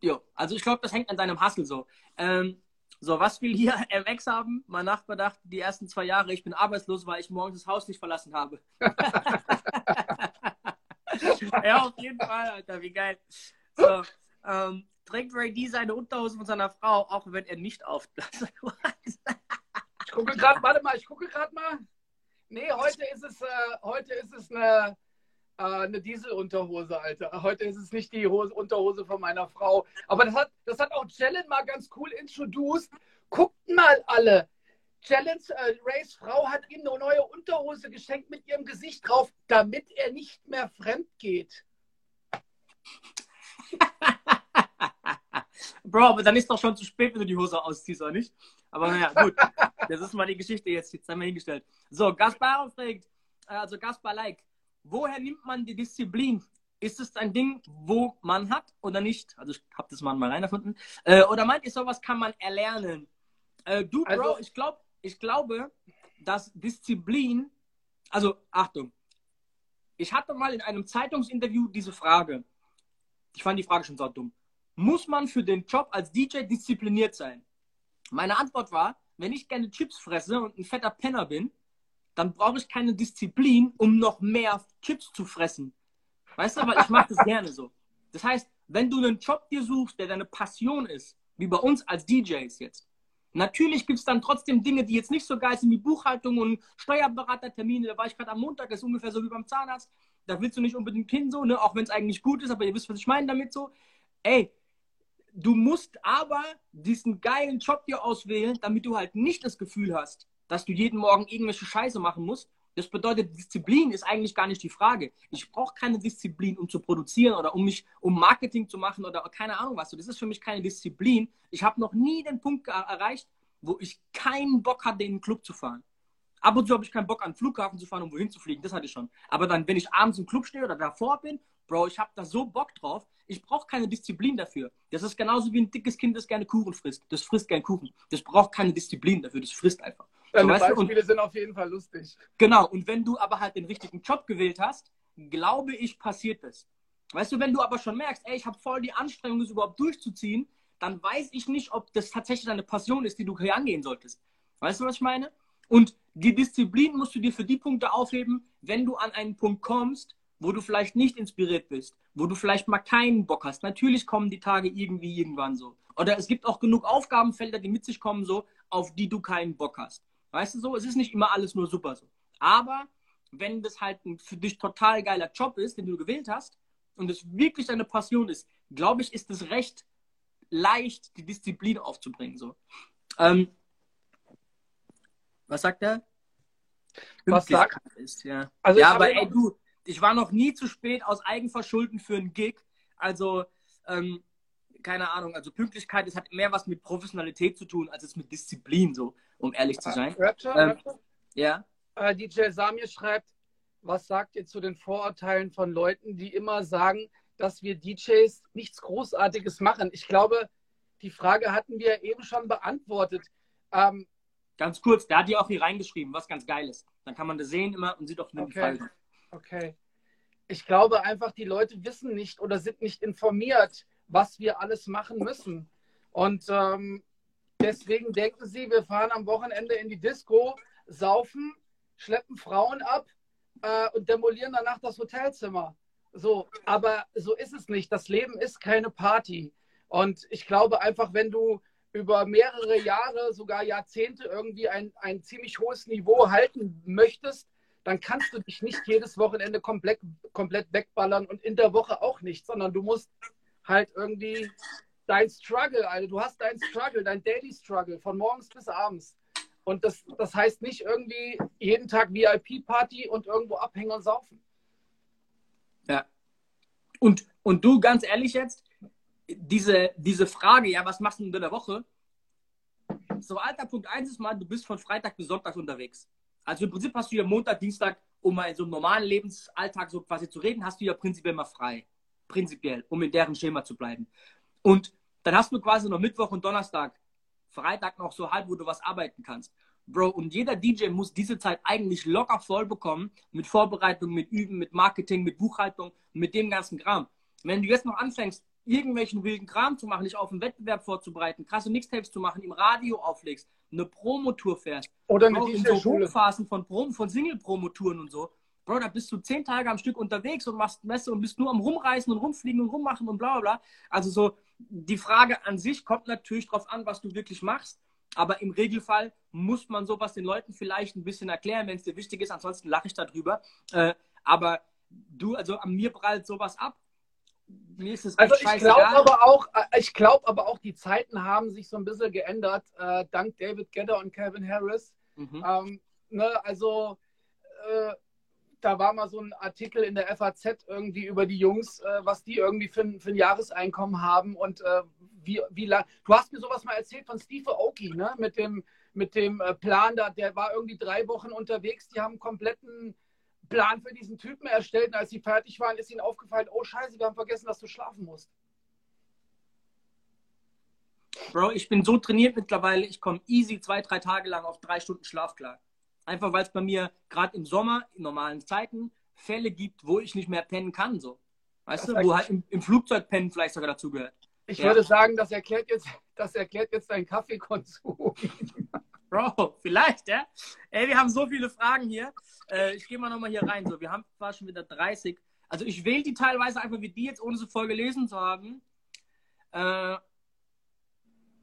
jo, also ich glaube, das hängt an deinem Hustle so. Ähm, so, was will hier MX haben? Mein Nachbar dachte die ersten zwei Jahre, ich bin arbeitslos, weil ich morgens das Haus nicht verlassen habe. ja, auf jeden Fall, Alter, wie geil. So, ähm, trägt Ray D seine Unterhose von seiner Frau, auch wenn er nicht auf. ich gucke gerade, warte mal, ich gucke gerade mal. Nee, heute ist es, äh, heute ist es eine, äh, eine Dieselunterhose, Alter. Heute ist es nicht die Hose, Unterhose von meiner Frau. Aber das hat, das hat auch Jellen mal ganz cool introduced. Guckt mal alle. Challenge, äh, Rays Frau hat ihm eine neue Unterhose geschenkt mit ihrem Gesicht drauf, damit er nicht mehr fremd geht. Bro, aber dann ist doch schon zu spät, wenn du die Hose ausziehst, oder nicht? Aber naja, gut. Das ist mal die Geschichte jetzt, jetzt haben wir hingestellt. So, Gaspar fragt, äh, also Gaspar like, woher nimmt man die Disziplin? Ist es ein Ding, wo man hat oder nicht? Also ich habe das mal mal rein erfunden. Äh, oder meint ihr, sowas kann man erlernen? Äh, du, Bro, also, ich glaube, ich glaube, dass Disziplin, also Achtung, ich hatte mal in einem Zeitungsinterview diese Frage. Ich fand die Frage schon so dumm. Muss man für den Job als DJ diszipliniert sein? Meine Antwort war, wenn ich gerne Chips fresse und ein fetter Penner bin, dann brauche ich keine Disziplin, um noch mehr Chips zu fressen. Weißt du, aber ich mache das gerne so. Das heißt, wenn du einen Job dir suchst, der deine Passion ist, wie bei uns als DJs jetzt, Natürlich gibt es dann trotzdem Dinge, die jetzt nicht so geil sind, wie Buchhaltung und Steuerberatertermine. Da war ich gerade am Montag, das ist ungefähr so wie beim Zahnarzt. Da willst du nicht unbedingt hin, so, ne? auch wenn es eigentlich gut ist, aber ihr wisst, was ich meine damit so. Ey, du musst aber diesen geilen Job dir auswählen, damit du halt nicht das Gefühl hast, dass du jeden Morgen irgendwelche Scheiße machen musst. Das bedeutet, Disziplin ist eigentlich gar nicht die Frage. Ich brauche keine Disziplin, um zu produzieren oder um mich, um Marketing zu machen oder keine Ahnung was. Das ist für mich keine Disziplin. Ich habe noch nie den Punkt erreicht, wo ich keinen Bock hatte, in den Club zu fahren. Ab und zu habe ich keinen Bock, an den Flughafen zu fahren, um wohin zu fliegen. Das hatte ich schon. Aber dann, wenn ich abends im Club stehe oder davor bin, Bro, ich habe da so Bock drauf. Ich brauche keine Disziplin dafür. Das ist genauso wie ein dickes Kind, das gerne Kuchen frisst. Das frisst gern Kuchen. Das braucht keine Disziplin dafür. Das frisst einfach. Deine so, Beispiele und, sind auf jeden Fall lustig. Genau. Und wenn du aber halt den richtigen Job gewählt hast, glaube ich, passiert das. Weißt du, wenn du aber schon merkst, ey, ich habe voll die Anstrengung, das überhaupt durchzuziehen, dann weiß ich nicht, ob das tatsächlich eine Passion ist, die du hier angehen solltest. Weißt du, was ich meine? Und die Disziplin musst du dir für die Punkte aufheben, wenn du an einen Punkt kommst, wo du vielleicht nicht inspiriert bist, wo du vielleicht mal keinen Bock hast. Natürlich kommen die Tage irgendwie irgendwann so. Oder es gibt auch genug Aufgabenfelder, die mit sich kommen, so, auf die du keinen Bock hast. Weißt du so? Es ist nicht immer alles nur super so. Aber wenn das halt ein für dich total geiler Job ist, den du gewählt hast, und es wirklich deine Passion ist, glaube ich, ist es recht leicht, die Disziplin aufzubringen. So. Ähm, was sagt er? Was sagt? Ist, ja, also ja aber ey, du, ich war noch nie zu spät aus Eigenverschulden für einen Gig. Also, ähm, keine Ahnung, also Pünktlichkeit, es hat mehr was mit Professionalität zu tun, als es mit Disziplin, so, um ehrlich zu sein. Rapture, ähm, Rapture? Ja. Äh, DJ Samir schreibt, was sagt ihr zu den Vorurteilen von Leuten, die immer sagen, dass wir DJs nichts Großartiges machen? Ich glaube, die Frage hatten wir eben schon beantwortet. Ähm, ganz kurz, der hat die auch hier reingeschrieben, was ganz geil ist. Dann kann man das sehen immer und sieht auch den okay. Fall. Okay. Ich glaube einfach, die Leute wissen nicht oder sind nicht informiert, was wir alles machen müssen. Und ähm, deswegen denken sie, wir fahren am Wochenende in die Disco, saufen, schleppen Frauen ab äh, und demolieren danach das Hotelzimmer. So, aber so ist es nicht. Das Leben ist keine Party. Und ich glaube einfach, wenn du über mehrere Jahre, sogar Jahrzehnte irgendwie ein, ein ziemlich hohes Niveau halten möchtest, dann kannst du dich nicht jedes Wochenende komplett, komplett wegballern und in der Woche auch nicht, sondern du musst halt irgendwie dein Struggle, also du hast dein Struggle, dein Daily Struggle von morgens bis abends. Und das, das heißt nicht irgendwie jeden Tag VIP-Party und irgendwo abhängen und saufen. Ja. Und, und du, ganz ehrlich jetzt, diese, diese Frage, ja, was machst du in der Woche? So, alter Punkt 1 ist mal, du bist von Freitag bis Sonntag unterwegs. Also im Prinzip hast du ja Montag, Dienstag, um mal in so einem normalen Lebensalltag so quasi zu reden, hast du ja prinzipiell mal frei. Prinzipiell, um in deren Schema zu bleiben. Und dann hast du quasi noch Mittwoch und Donnerstag Freitag noch so halb, wo du was arbeiten kannst. Bro, und jeder DJ muss diese Zeit eigentlich locker voll bekommen mit Vorbereitung, mit Üben, mit Marketing, mit Buchhaltung, mit dem ganzen Kram. Wenn du jetzt noch anfängst, irgendwelchen wilden Kram zu machen, dich auf einen Wettbewerb vorzubereiten, krasse Mixtapes zu machen, im Radio auflegst, eine Promotour fährst, oder eine in so Hochphasen von, Prom von Single-Promotouren und so, Bro, da bist du zehn Tage am Stück unterwegs und machst Messe und bist nur am Rumreisen und Rumfliegen und Rummachen und bla bla bla. Also so, die Frage an sich kommt natürlich darauf an, was du wirklich machst. Aber im Regelfall muss man sowas den Leuten vielleicht ein bisschen erklären, wenn es dir wichtig ist. Ansonsten lache ich darüber. Äh, aber du, also an mir prallt sowas ab. Mir ist es also ich glaube aber auch, äh, ich glaube aber auch, die Zeiten haben sich so ein bisschen geändert, äh, dank David Gedder und Kevin Harris. Mhm. Ähm, ne, also äh, da war mal so ein Artikel in der FAZ irgendwie über die Jungs, äh, was die irgendwie für, für, ein Jahreseinkommen haben und äh, wie, wie lang. Du hast mir sowas mal erzählt von Steve Aoki, ne? Mit dem, mit dem äh, Plan da, der war irgendwie drei Wochen unterwegs, die haben einen kompletten Plan für diesen Typen erstellt und als sie fertig waren, ist ihnen aufgefallen, oh scheiße, wir haben vergessen, dass du schlafen musst. Bro, ich bin so trainiert mittlerweile, ich komme easy zwei, drei Tage lang auf drei Stunden Schlaf klar. Einfach weil es bei mir gerade im Sommer, in normalen Zeiten, Fälle gibt, wo ich nicht mehr pennen kann. So. Weißt das du, wo halt im, im, Flugzeug pennen vielleicht sogar dazugehört. Ich ja. würde sagen, das erklärt jetzt, das erklärt jetzt deinen Kaffeekonsum. Bro, vielleicht, ja? Ey, wir haben so viele Fragen hier. Äh, ich gehe mal nochmal hier rein. So, wir haben zwar schon wieder 30. Also ich wähle die teilweise einfach wie die jetzt, ohne sie voll gelesen zu haben. Äh,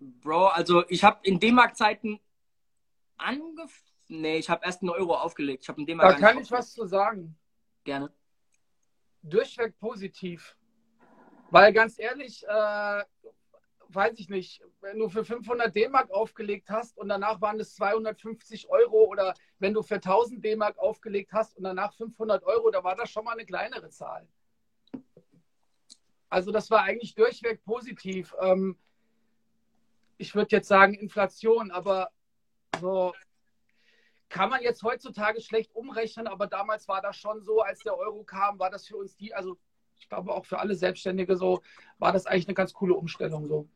Bro, also ich habe in D-Mark-Zeiten angefangen Nee, ich habe erst einen Euro aufgelegt. Ich habe Da kann ich was zu sagen. Gerne. Durchweg positiv. Weil ganz ehrlich, äh, weiß ich nicht, wenn du für 500 D-Mark aufgelegt hast und danach waren es 250 Euro oder wenn du für 1000 D-Mark aufgelegt hast und danach 500 Euro, da war das schon mal eine kleinere Zahl. Also das war eigentlich durchweg positiv. Ähm, ich würde jetzt sagen Inflation, aber so kann man jetzt heutzutage schlecht umrechnen, aber damals war das schon so, als der Euro kam, war das für uns die, also ich glaube auch für alle Selbstständige so, war das eigentlich eine ganz coole Umstellung so.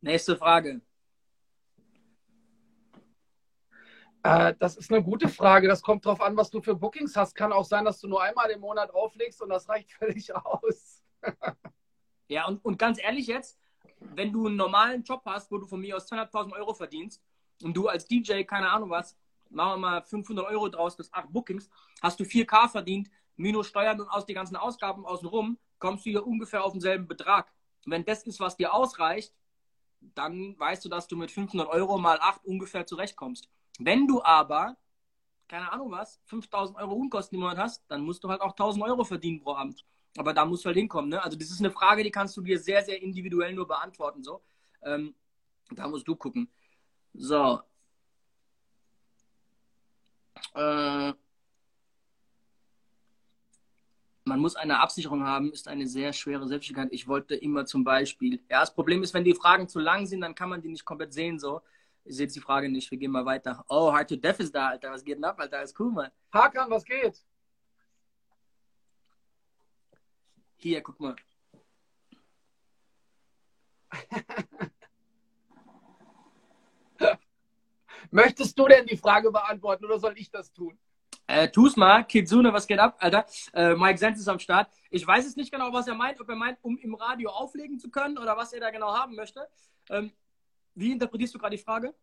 Nächste Frage. Äh, das ist eine gute Frage. Das kommt darauf an, was du für Bookings hast. Kann auch sein, dass du nur einmal im Monat auflegst und das reicht völlig aus. ja, und, und ganz ehrlich jetzt, wenn du einen normalen Job hast, wo du von mir aus 200.000 Euro verdienst und du als DJ, keine Ahnung was, machen wir mal 500 Euro draus bis 8 Bookings, hast du 4K verdient, minus Steuern und aus die ganzen Ausgaben außenrum, kommst du hier ungefähr auf denselben Betrag. Wenn das ist, was dir ausreicht, dann weißt du, dass du mit 500 Euro mal 8 ungefähr zurechtkommst. Wenn du aber, keine Ahnung was, 5000 Euro Unkosten im Monat hast, dann musst du halt auch 1000 Euro verdienen pro Abend. Aber da musst du halt hinkommen. Ne? Also das ist eine Frage, die kannst du dir sehr, sehr individuell nur beantworten. So. Ähm, da musst du gucken. So. Äh, man muss eine Absicherung haben, ist eine sehr schwere Selbstständigkeit. Ich wollte immer zum Beispiel. Ja, das Problem ist, wenn die Fragen zu lang sind, dann kann man die nicht komplett sehen. So. Ich sehe jetzt die Frage nicht. Wir gehen mal weiter. Oh, Hard to Death ist da, Alter. Was geht denn ab, Alter? Alles cool, Mann. Hakan, was geht? Hier, guck mal. Möchtest du denn die Frage beantworten oder soll ich das tun? Äh, tu's mal. Kitsune, was geht ab, Alter? Äh, Mike Senz ist am Start. Ich weiß es nicht genau, was er meint. Ob er meint, um im Radio auflegen zu können oder was er da genau haben möchte. Ähm, wie interpretierst du gerade die Frage?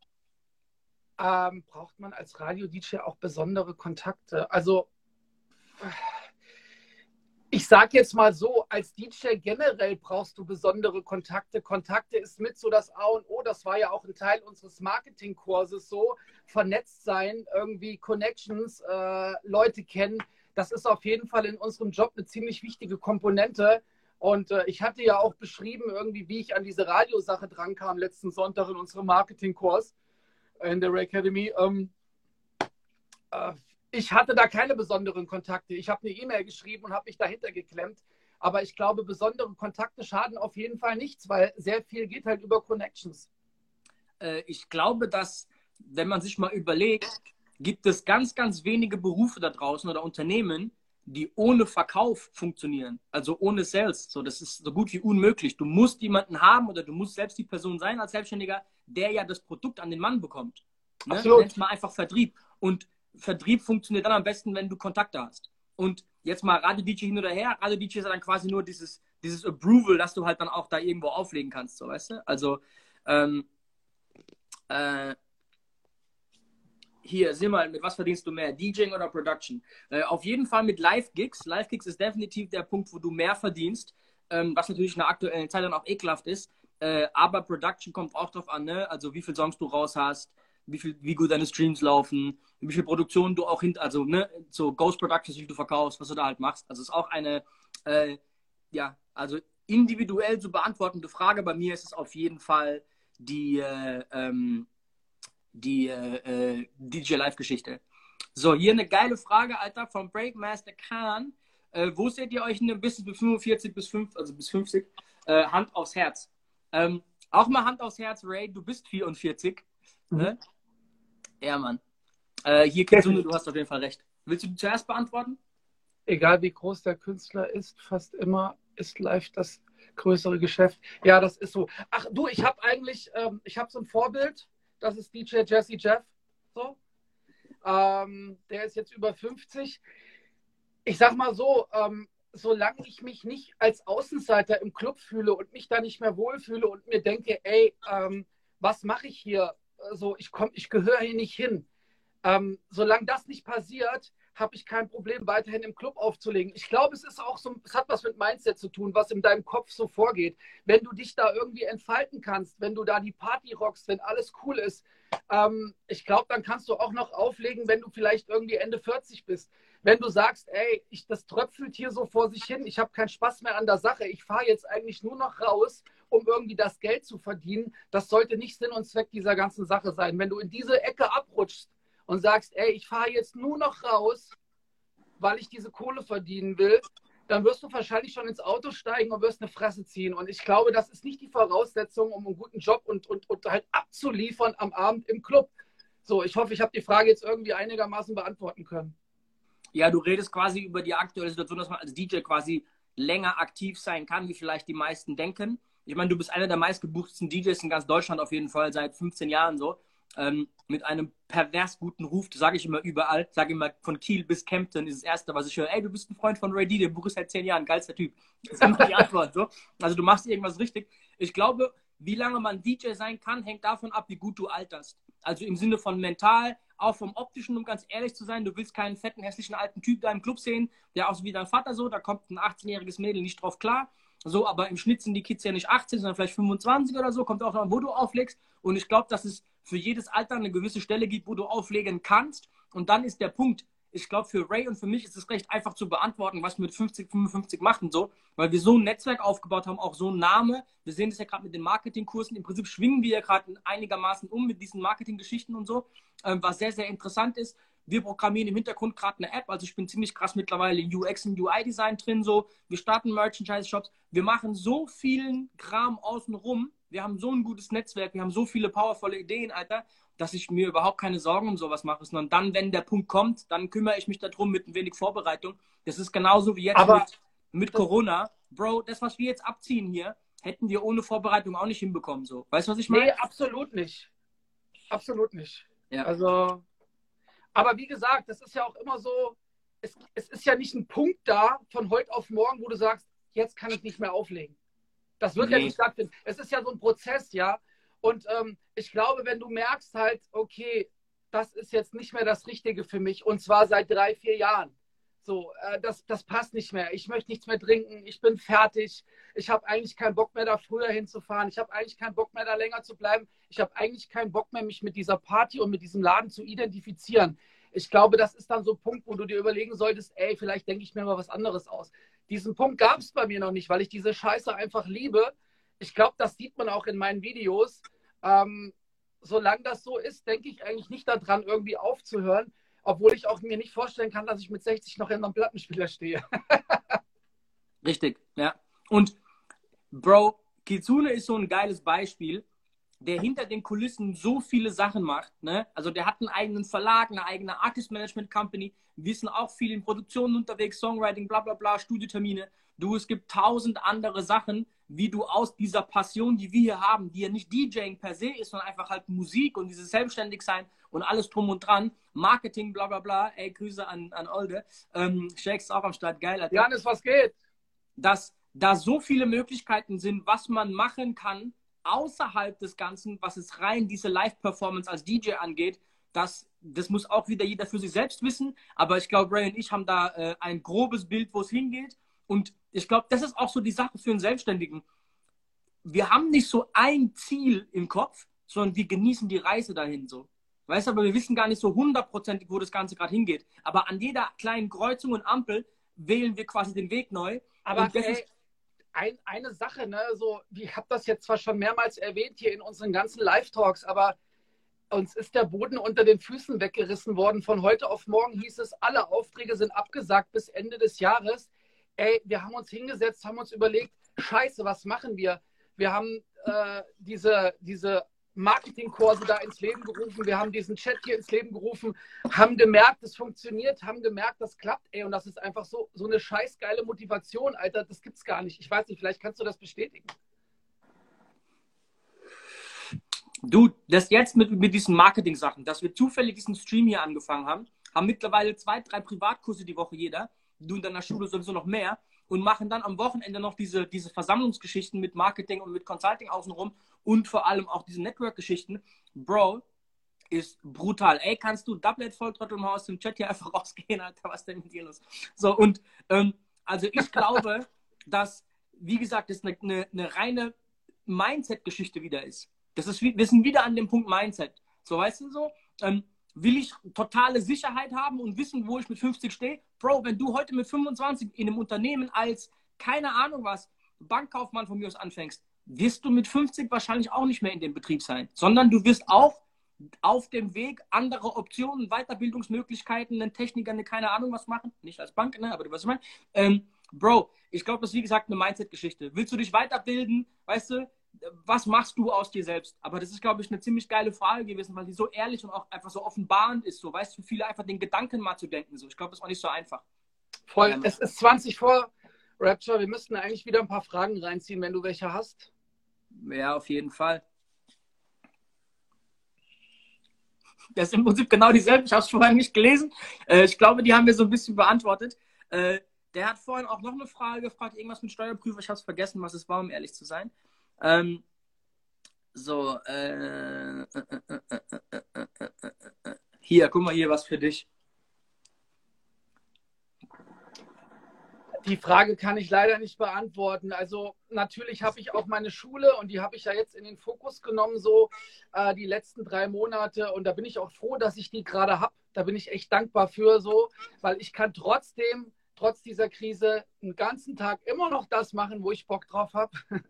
Ähm, braucht man als Radio-DJ auch besondere Kontakte? Also ich sage jetzt mal so, als DJ generell brauchst du besondere Kontakte. Kontakte ist mit so das A und O. Das war ja auch ein Teil unseres Marketingkurses so. Vernetzt sein, irgendwie Connections, äh, Leute kennen. Das ist auf jeden Fall in unserem Job eine ziemlich wichtige Komponente. Und äh, ich hatte ja auch beschrieben, irgendwie, wie ich an diese Radiosache drankam letzten Sonntag in unserem Marketingkurs in der Academy. Ähm, äh, ich hatte da keine besonderen Kontakte. Ich habe eine E-Mail geschrieben und habe mich dahinter geklemmt. Aber ich glaube, besondere Kontakte schaden auf jeden Fall nichts, weil sehr viel geht halt über Connections. Äh, ich glaube, dass, wenn man sich mal überlegt, gibt es ganz, ganz wenige Berufe da draußen oder Unternehmen, die ohne Verkauf funktionieren, also ohne Sales. So, das ist so gut wie unmöglich. Du musst jemanden haben oder du musst selbst die Person sein als Selbstständiger, der ja das Produkt an den Mann bekommt. Ne? Absolut. Nennt mal einfach Vertrieb. Und Vertrieb funktioniert dann am besten, wenn du Kontakte hast. Und jetzt mal Radio-DJ hin oder her. Radio-DJ ist dann quasi nur dieses, dieses Approval, dass du halt dann auch da irgendwo auflegen kannst, so weißt du? Also, ähm, äh, hier, sieh mal, mit was verdienst du mehr? DJing oder Production? Äh, auf jeden Fall mit Live-Gigs. Live-Gigs ist definitiv der Punkt, wo du mehr verdienst, ähm, was natürlich in der aktuellen Zeit dann auch ekelhaft ist. Äh, aber Production kommt auch drauf an, ne? Also wie viele Songs du raus hast, wie, viel, wie gut deine Streams laufen, wie viel Produktion du auch hinter, also ne, so Ghost Productions, wie du verkaufst, was du da halt machst. Also es ist auch eine, äh, ja, also individuell zu beantwortende Frage. Bei mir ist es auf jeden Fall die, äh, ähm, die äh, äh DJ Live-Geschichte. So, hier eine geile Frage, Alter, von Breakmaster Khan. Äh, wo seht ihr euch in einem Business bis 45 bis 5, also bis 50? Äh, Hand aufs Herz. Ähm, auch mal Hand aufs Herz, Ray, du bist 44. Mhm. Ne? Ja, Mann. Äh, hier, Kitsune, du hast auf jeden Fall recht. Willst du zuerst beantworten? Egal wie groß der Künstler ist, fast immer ist live das größere Geschäft. Ja, das ist so. Ach du, ich habe eigentlich, ähm, ich habe so ein Vorbild, das ist DJ Jesse Jeff. So. Ähm, der ist jetzt über 50. Ich sag mal so, ähm, solange ich mich nicht als Außenseiter im Club fühle und mich da nicht mehr wohlfühle und mir denke, ey, ähm, was mache ich hier? So, ich komme, ich gehöre hier nicht hin. Ähm, solange das nicht passiert, habe ich kein Problem, weiterhin im Club aufzulegen. Ich glaube, es ist auch so, es hat was mit Mindset zu tun, was in deinem Kopf so vorgeht. Wenn du dich da irgendwie entfalten kannst, wenn du da die Party rockst, wenn alles cool ist, ähm, ich glaube, dann kannst du auch noch auflegen, wenn du vielleicht irgendwie Ende 40 bist. Wenn du sagst, ey, ich, das tröpfelt hier so vor sich hin, ich habe keinen Spaß mehr an der Sache, ich fahre jetzt eigentlich nur noch raus um irgendwie das Geld zu verdienen. Das sollte nicht Sinn und Zweck dieser ganzen Sache sein. Wenn du in diese Ecke abrutschst und sagst, ey, ich fahre jetzt nur noch raus, weil ich diese Kohle verdienen will, dann wirst du wahrscheinlich schon ins Auto steigen und wirst eine Fresse ziehen. Und ich glaube, das ist nicht die Voraussetzung, um einen guten Job und, und, und halt abzuliefern am Abend im Club. So, ich hoffe, ich habe die Frage jetzt irgendwie einigermaßen beantworten können. Ja, du redest quasi über die aktuelle Situation, dass man als DJ quasi länger aktiv sein kann, wie vielleicht die meisten denken. Ich meine, du bist einer der meistgebuchtsten DJs in ganz Deutschland auf jeden Fall seit 15 Jahren so. Ähm, mit einem pervers guten Ruf, das sage ich immer überall, sage immer von Kiel bis Kempten ist das Erste, was ich höre, ey, du bist ein Freund von Ray D, der Buch ist seit 10 Jahren, geilster Typ. Das ist immer die Antwort so. Also du machst irgendwas richtig. Ich glaube, wie lange man DJ sein kann, hängt davon ab, wie gut du alterst. Also im Sinne von mental, auch vom optischen, um ganz ehrlich zu sein, du willst keinen fetten, hässlichen alten Typ da im Club sehen, der aussieht wie dein Vater so, da kommt ein 18-jähriges Mädel nicht drauf klar. So, aber im Schnitt sind die Kids ja nicht 18, sondern vielleicht 25 oder so, kommt auch noch, wo du auflegst. Und ich glaube, dass es für jedes Alter eine gewisse Stelle gibt, wo du auflegen kannst. Und dann ist der Punkt, ich glaube, für Ray und für mich ist es recht einfach zu beantworten, was wir mit 50, 55 machen, so, weil wir so ein Netzwerk aufgebaut haben, auch so ein Name. Wir sehen das ja gerade mit den Marketingkursen. Im Prinzip schwingen wir ja gerade einigermaßen um mit diesen Marketinggeschichten und so, ähm, was sehr, sehr interessant ist. Wir programmieren im Hintergrund gerade eine App, also ich bin ziemlich krass mittlerweile in UX und UI-Design drin, so. Wir starten Merchandise-Shops. Wir machen so vielen Kram außenrum. Wir haben so ein gutes Netzwerk, wir haben so viele powervolle Ideen, Alter dass ich mir überhaupt keine Sorgen um sowas mache, sondern dann, wenn der Punkt kommt, dann kümmere ich mich darum mit ein wenig Vorbereitung. Das ist genauso wie jetzt Aber mit, mit Corona. Bro, das, was wir jetzt abziehen hier, hätten wir ohne Vorbereitung auch nicht hinbekommen. So. Weißt du, was ich meine? Nee, absolut nicht. Absolut nicht. Ja. Also, aber wie gesagt, das ist ja auch immer so, es, es ist ja nicht ein Punkt da von heute auf morgen, wo du sagst, jetzt kann ich nicht mehr auflegen. Das wird ja Nee. nicht stattfinden. Es ist ja so ein Prozess, ja. Und ähm, ich glaube, wenn du merkst halt, okay, das ist jetzt nicht mehr das Richtige für mich und zwar seit drei, vier Jahren. So, äh, das, das passt nicht mehr. Ich möchte nichts mehr trinken. Ich bin fertig. Ich habe eigentlich keinen Bock mehr, da früher hinzufahren. Ich habe eigentlich keinen Bock mehr, da länger zu bleiben. Ich habe eigentlich keinen Bock mehr, mich mit dieser Party und mit diesem Laden zu identifizieren. Ich glaube, das ist dann so ein Punkt, wo du dir überlegen solltest, ey, vielleicht denke ich mir mal was anderes aus. Diesen Punkt gab es bei mir noch nicht, weil ich diese Scheiße einfach liebe. Ich glaube, das sieht man auch in meinen Videos. Ähm, solange das so ist, denke ich eigentlich nicht daran, irgendwie aufzuhören, obwohl ich auch mir nicht vorstellen kann, dass ich mit 60 noch in einem Plattenspieler stehe. Richtig, ja. Und Bro, Kitsune ist so ein geiles Beispiel, der hinter den Kulissen so viele Sachen macht. Ne? Also der hat einen eigenen Verlag, eine eigene Artist Management Company. Wir sind auch viel in Produktionen unterwegs, Songwriting, bla bla bla, Studiotermine. Du, es gibt tausend andere Sachen, wie du aus dieser Passion, die wir hier haben, die ja nicht DJing per se ist, sondern einfach halt Musik und dieses Selbstständigsein und alles drum und dran, Marketing, bla bla bla. Ey, Grüße an, an Olde. Ähm, Shakes auch am Start, geil. Alter Janis, was geht? dass da so viele Möglichkeiten sind, was man machen kann außerhalb des Ganzen, was es rein diese Live-Performance als DJ angeht. Das, das muss auch wieder jeder für sich selbst wissen. Aber ich glaube, Ray und ich haben da äh, ein grobes Bild, wo es hingeht. Und ich glaube, das ist auch so die Sache für einen Selbstständigen. Wir haben nicht so ein Ziel im Kopf, sondern wir genießen die Reise dahin so. Weißt du, aber wir wissen gar nicht so hundertprozentig, wo das Ganze gerade hingeht. Aber an jeder kleinen Kreuzung und Ampel wählen wir quasi den Weg neu. Aber ey, ein, eine Sache, ne, so, ich habe das jetzt zwar schon mehrmals erwähnt hier in unseren ganzen Live-Talks, aber uns ist der Boden unter den Füßen weggerissen worden. Von heute auf morgen hieß es, alle Aufträge sind abgesagt bis Ende des Jahres. Ey, wir haben uns hingesetzt, haben uns überlegt, scheiße, was machen wir? Wir haben äh, diese, diese Marketingkurse da ins Leben gerufen, wir haben diesen Chat hier ins Leben gerufen, haben gemerkt, es funktioniert, haben gemerkt, das klappt, ey, und das ist einfach so, so eine scheißgeile Motivation, Alter, das gibt's gar nicht. Ich weiß nicht, vielleicht kannst du das bestätigen. Du, das jetzt mit, mit diesen Marketing-Sachen, dass wir zufällig diesen Stream hier angefangen haben, haben mittlerweile zwei, drei Privatkurse die Woche jeder, du in deiner Schule sowieso noch mehr und machen dann am Wochenende noch diese, diese Versammlungsgeschichten mit Marketing und mit Consulting außenrum und vor allem auch diese Network-Geschichten. Bro, ist brutal. Ey, kannst du Doublet Volltrottel mal aus dem Chat hier einfach rausgehen, Alter, was denn mit dir los? So, und ähm, also ich glaube, dass, wie gesagt, das eine, eine, eine reine Mindset-Geschichte wieder ist. Das ist, wir sind wieder an dem Punkt Mindset. So, weißt du so? Ähm, will ich totale Sicherheit haben und wissen, wo ich mit 50 stehe? Bro, wenn du heute mit 25 in einem Unternehmen als, keine Ahnung was, Bankkaufmann von mir aus anfängst, wirst du mit 50 wahrscheinlich auch nicht mehr in dem Betrieb sein, sondern du wirst auch auf dem Weg andere Optionen, Weiterbildungsmöglichkeiten, einen Techniker, eine keine Ahnung was machen. Nicht als Bank, ne, aber du weißt, was ich meine. Ähm, Bro, ich glaube, das ist wie gesagt eine Mindset-Geschichte. Willst du dich weiterbilden, weißt du, was machst du aus dir selbst? Aber das ist, glaube ich, eine ziemlich geile Frage gewesen, weil die so ehrlich und auch einfach so offenbarend ist. So, weißt du, viele einfach den Gedanken mal zu denken. So, ich glaube, das ist auch nicht so einfach. Voll. Ähm, es ist 20 vor Rapture. Wir müssten eigentlich wieder ein paar Fragen reinziehen, wenn du welche hast. Ja, auf jeden Fall. Das ist im Prinzip genau dieselbe. Ich habe es vorher nicht gelesen. Äh, ich glaube, die haben wir so ein bisschen beantwortet. Äh, der hat vorhin auch noch eine Frage gefragt, irgendwas mit Steuerprüfer. Ich habe es vergessen, was es war, um ehrlich zu sein. Ähm, so, äh, hier, guck mal hier, was für dich. Die Frage kann ich leider nicht beantworten. Also natürlich habe ich auch meine Schule und die habe ich ja jetzt in den Fokus genommen, so äh, die letzten drei Monate. Und da bin ich auch froh, dass ich die gerade habe. Da bin ich echt dankbar für so, weil ich kann trotzdem, trotz dieser Krise, einen ganzen Tag immer noch das machen, wo ich Bock drauf habe.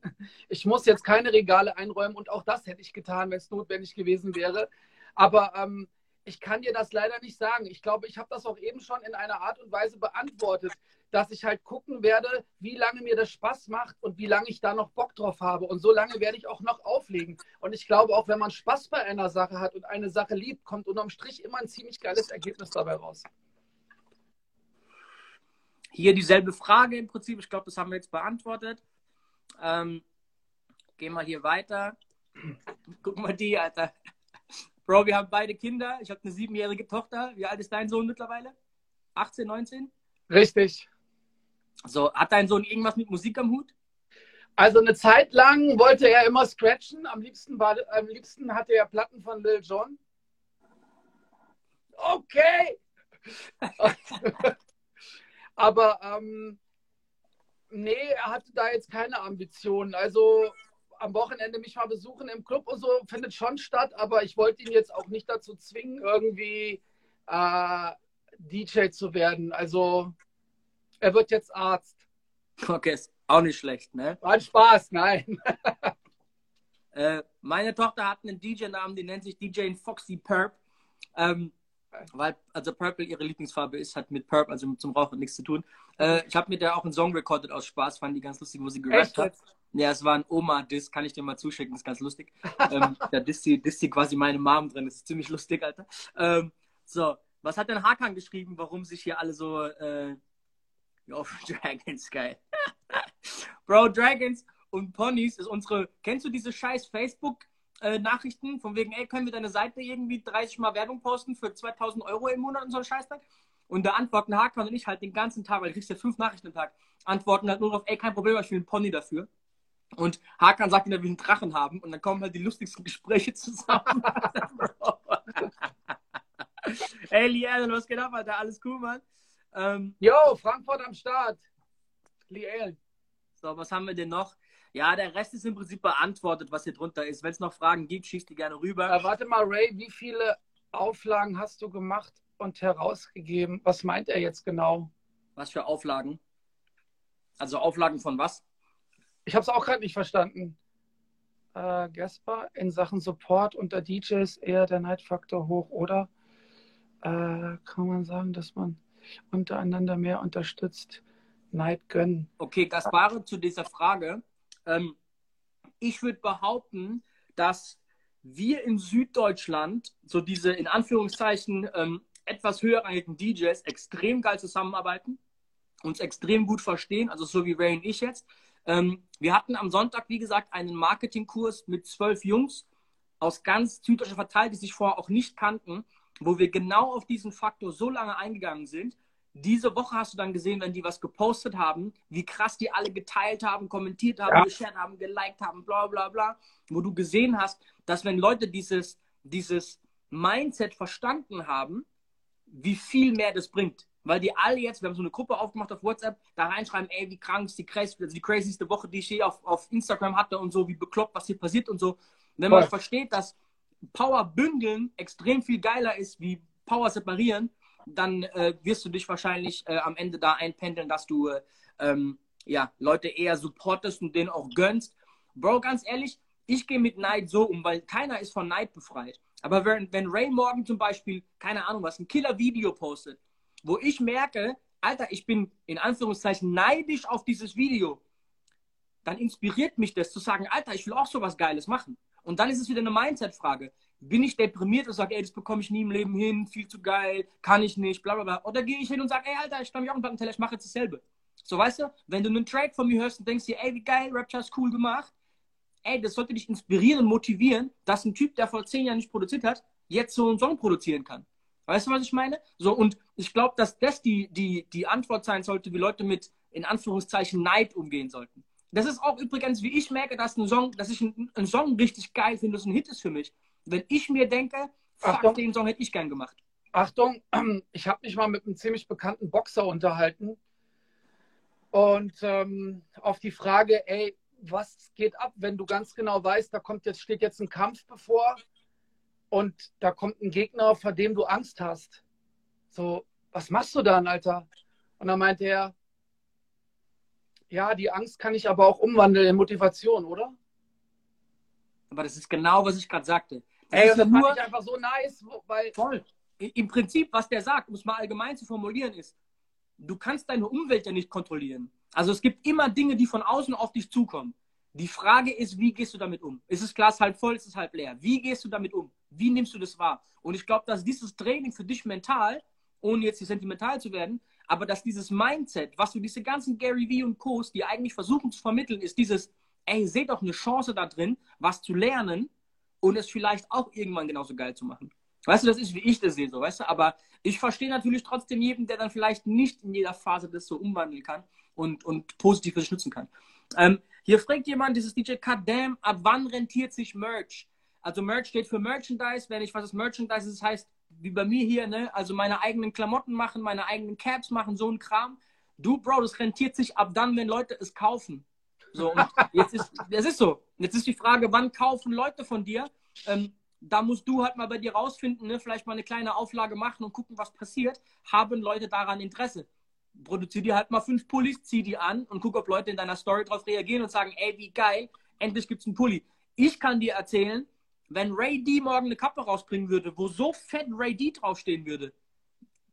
Ich muss jetzt keine Regale einräumen und auch das hätte ich getan, wenn es notwendig gewesen wäre. Aber ähm, ich kann dir das leider nicht sagen. Ich glaube, ich habe das auch eben schon in einer Art und Weise beantwortet dass ich halt gucken werde, wie lange mir das Spaß macht und wie lange ich da noch Bock drauf habe. Und so lange werde ich auch noch auflegen. Und ich glaube, auch wenn man Spaß bei einer Sache hat und eine Sache liebt, kommt unterm Strich immer ein ziemlich geiles Ergebnis dabei raus. Hier dieselbe Frage im Prinzip. Ich glaube, das haben wir jetzt beantwortet. Ähm, gehen wir hier weiter. Guck mal die, Alter. Bro, wir haben beide Kinder. Ich habe eine siebenjährige Tochter. Wie alt ist dein Sohn mittlerweile? 18, 19? Richtig. So, hat dein Sohn irgendwas mit Musik am Hut? Also eine Zeit lang wollte er immer scratchen. Am liebsten, war, am liebsten hatte er Platten von Lil Jon. Okay. Aber ähm, nee, er hatte da jetzt keine Ambitionen. Also am Wochenende mich mal besuchen im Club und so findet schon statt, aber ich wollte ihn jetzt auch nicht dazu zwingen, irgendwie äh, DJ zu werden. Also er wird jetzt Arzt. Okay, ist auch nicht schlecht, ne? War Spaß, nein. äh, meine Tochter hat einen DJ-Namen, die nennt sich DJ Foxy Perp. Ähm, weil, also Purple ihre Lieblingsfarbe ist, hat mit Perp, also zum Rauchen nichts zu tun. Äh, ich habe mit der auch einen Song recorded aus Spaß, fand die ganz lustig, wo sie gerappt hat. Ja, es war ein Oma-Diss, kann ich dir mal zuschicken, ist ganz lustig. ähm, da disst sie, disst sie quasi meine Mom drin, das ist ziemlich lustig, Alter. Ähm, so, was hat denn Hakan geschrieben, warum sich hier alle so. Äh... Yo, Dragons, geil. Bro, Dragons und Ponys ist unsere. Kennst du diese scheiß Facebook-Nachrichten? Äh, von wegen, ey, können wir deine Seite irgendwie 30 Mal Werbung posten für 2000 Euro im Monat und so ein Scheißtag? Und da antworten Hakan und ich halt den ganzen Tag, weil du kriegst ja fünf Nachrichten am Tag, antworten halt nur auf, ey, kein Problem, ich will einen Pony dafür. Und Hakan sagt dass wir einen Drachen haben und dann kommen halt die lustigsten Gespräche zusammen. Ey, Liel, was geht ab, Alter? Alles cool, Mann? Ähm, Jo, Frankfurt am Start. Liel. So, was haben wir denn noch? Ja, der Rest ist im Prinzip beantwortet, was hier drunter ist. Wenn es noch Fragen gibt, schießt die gerne rüber. Äh, warte mal, Ray, wie viele Auflagen hast du gemacht und herausgegeben? Was meint er jetzt genau? Was für Auflagen? Also Auflagen von was? Ich habe es auch gerade nicht verstanden. Äh, Gasper, in Sachen Support unter DJs eher der Neidfaktor hoch, oder? äh, kann man sagen, dass man untereinander mehr unterstützt, Neid gönnen. Okay, Gaspare, zu dieser Frage. Ähm, ich würde behaupten, dass wir in Süddeutschland so diese in Anführungszeichen ähm, etwas höherrangigen DJs extrem geil zusammenarbeiten, uns extrem gut verstehen, also so wie Ray und ich jetzt. Ähm, wir hatten am Sonntag, wie gesagt, einen Marketingkurs mit zwölf Jungs aus ganz Süddeutschland verteilt, die sich vorher auch nicht kannten wo wir genau auf diesen Faktor so lange eingegangen sind. Diese Woche hast du dann gesehen, wenn die was gepostet haben, wie krass die alle geteilt haben, kommentiert haben, ja. geshared haben, geliked haben, bla bla bla, wo du gesehen hast, dass wenn Leute dieses, dieses Mindset verstanden haben, wie viel mehr das bringt. Weil die alle jetzt, wir haben so eine Gruppe aufgemacht auf WhatsApp, da reinschreiben, ey, wie krank ist die, crazy, also die crazyste Woche, die ich hier auf, auf Instagram hatte und so, wie bekloppt, was hier passiert und so. Wenn man versteht, dass Power bündeln extrem viel geiler ist wie Power separieren, dann äh, wirst du dich wahrscheinlich äh, am Ende da einpendeln, dass du äh, ähm, ja, Leute eher supportest und denen auch gönnst. Bro, ganz ehrlich, ich gehe mit Neid so um, weil keiner ist von Neid befreit. Aber wenn, wenn Ray Morgan zum Beispiel, keine Ahnung was, ein Killer-Video postet, wo ich merke, Alter, ich bin in Anführungszeichen neidisch auf dieses Video, dann inspiriert mich das zu sagen, Alter, ich will auch sowas Geiles machen. Und dann ist es wieder eine Mindset-Frage. Bin ich deprimiert und sage, ey, das bekomme ich nie im Leben hin, viel zu geil, kann ich nicht, bla bla bla. Oder gehe ich hin und sage, ey, Alter, ich stand mich auch einen Teller, ich mache jetzt dasselbe. So, weißt du, wenn du einen Track von mir hörst und denkst dir, ey, wie geil, Rapture ist cool gemacht, ey, das sollte dich inspirieren und motivieren, dass ein Typ, der vor zehn Jahren nicht produziert hat, jetzt so einen Song produzieren kann. Weißt du, was ich meine? So, und ich glaube, dass das die, die, die Antwort sein sollte, wie Leute mit, in Anführungszeichen, Neid umgehen sollten. Das ist auch übrigens, wie ich merke, dass ein Song, dass ich einen, einen Song richtig geil finde, dass ein Hit ist für mich. Wenn ich mir denke, fuck, den Song hätte ich gern gemacht. Achtung, ich habe mich mal mit einem ziemlich bekannten Boxer unterhalten. Und ähm, auf die Frage, ey, was geht ab, wenn du ganz genau weißt, da kommt jetzt, steht jetzt ein Kampf bevor und da kommt ein Gegner, vor dem du Angst hast. So, was machst du dann, Alter? Und dann meinte er, ja, die Angst kann ich aber auch umwandeln in Motivation, oder? Aber das ist genau, was ich gerade sagte. Das Ey, ist das nur fand ich einfach so nice, weil voll. Im Prinzip, was der sagt, um es mal allgemein zu formulieren, ist, du kannst deine Umwelt ja nicht kontrollieren. Also es gibt immer Dinge, die von außen auf dich zukommen. Die Frage ist, wie gehst du damit um? Ist das Glas halb voll, ist es halb leer? Wie gehst du damit um? Wie nimmst du das wahr? Und ich glaube, dass dieses Training für dich mental, ohne jetzt hier sentimental zu werden, aber dass dieses Mindset, was du diese ganzen Gary Vee und Co's, die eigentlich versuchen zu vermitteln, ist dieses, ey, seht doch eine Chance da drin, was zu lernen und es vielleicht auch irgendwann genauso geil zu machen. Weißt du, das ist, wie ich das sehe, so, weißt du? Aber ich verstehe natürlich trotzdem jeden, der dann vielleicht nicht in jeder Phase das so umwandeln kann und, und positiv für sich nutzen kann. Ähm, hier fragt jemand, dieses DJ Cut Damn, ab wann rentiert sich Merch? Also Merch steht für Merchandise. Wenn ich was ist Merchandise das heißt, wie bei mir hier, ne? Also meine eigenen Klamotten machen, meine eigenen Caps machen, so ein Kram. Du, Bro, das rentiert sich ab dann, wenn Leute es kaufen. So, und jetzt ist, es ist so. Jetzt ist die Frage, wann kaufen Leute von dir? Ähm, da musst du halt mal bei dir rausfinden, ne? vielleicht mal eine kleine Auflage machen und gucken, was passiert. Haben Leute daran Interesse? Produzier dir halt mal fünf Pullis, zieh die an und guck, ob Leute in deiner Story drauf reagieren und sagen, ey, wie geil, endlich gibt's einen Pulli. Ich kann dir erzählen, wenn Ray D morgen eine Kappe rausbringen würde, wo so fett Ray D draufstehen würde,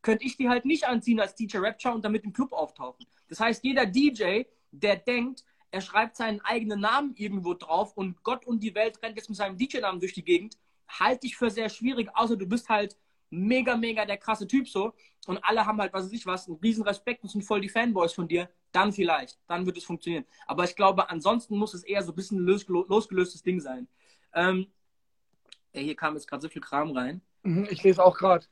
könnte ich die halt nicht anziehen als DJ Rapture und damit im Club auftauchen. Das heißt, jeder DJ, der denkt, er schreibt seinen eigenen Namen irgendwo drauf und Gott und die Welt rennt jetzt mit seinem DJ-Namen durch die Gegend, halte ich für sehr schwierig, außer du bist halt mega, mega der krasse Typ so und alle haben halt, was weiß ich was, einen riesen Respekt und sind voll die Fanboys von dir, dann vielleicht, dann wird es funktionieren. Aber ich glaube, ansonsten muss es eher so ein bisschen losgelöstes Ding sein. Ähm, ey, hier kam jetzt gerade so viel Kram rein. Mhm, ich lese auch gerade.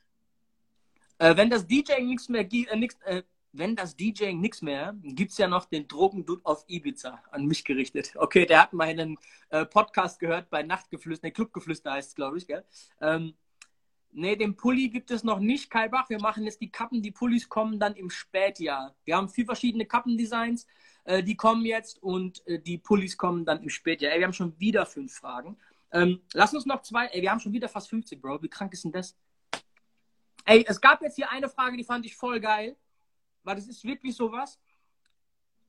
Äh, wenn das DJing nichts mehr gibt, äh, nix, äh, wenn das DJing nichts mehr, gibt's ja noch den Drogendude auf Ibiza an mich gerichtet. Okay, der hat mal einen äh, Podcast gehört bei Nachtgeflüster, ne, Clubgeflüster heißt es, glaube ich, gell? Ähm, nee, den Pulli gibt es noch nicht, Kai Bach. Wir machen jetzt die Kappen, die Pullis kommen dann im Spätjahr. Wir haben vier verschiedene Kappendesigns, äh, die kommen jetzt und äh, die Pullis kommen dann im Spätjahr. Ey, wir haben schon wieder fünf Fragen. Ähm, lass uns noch zwei, ey, wir haben schon wieder fast 50, Bro. Wie krank ist denn das? Ey, es gab jetzt hier eine Frage, die fand ich voll geil, weil das ist wirklich sowas.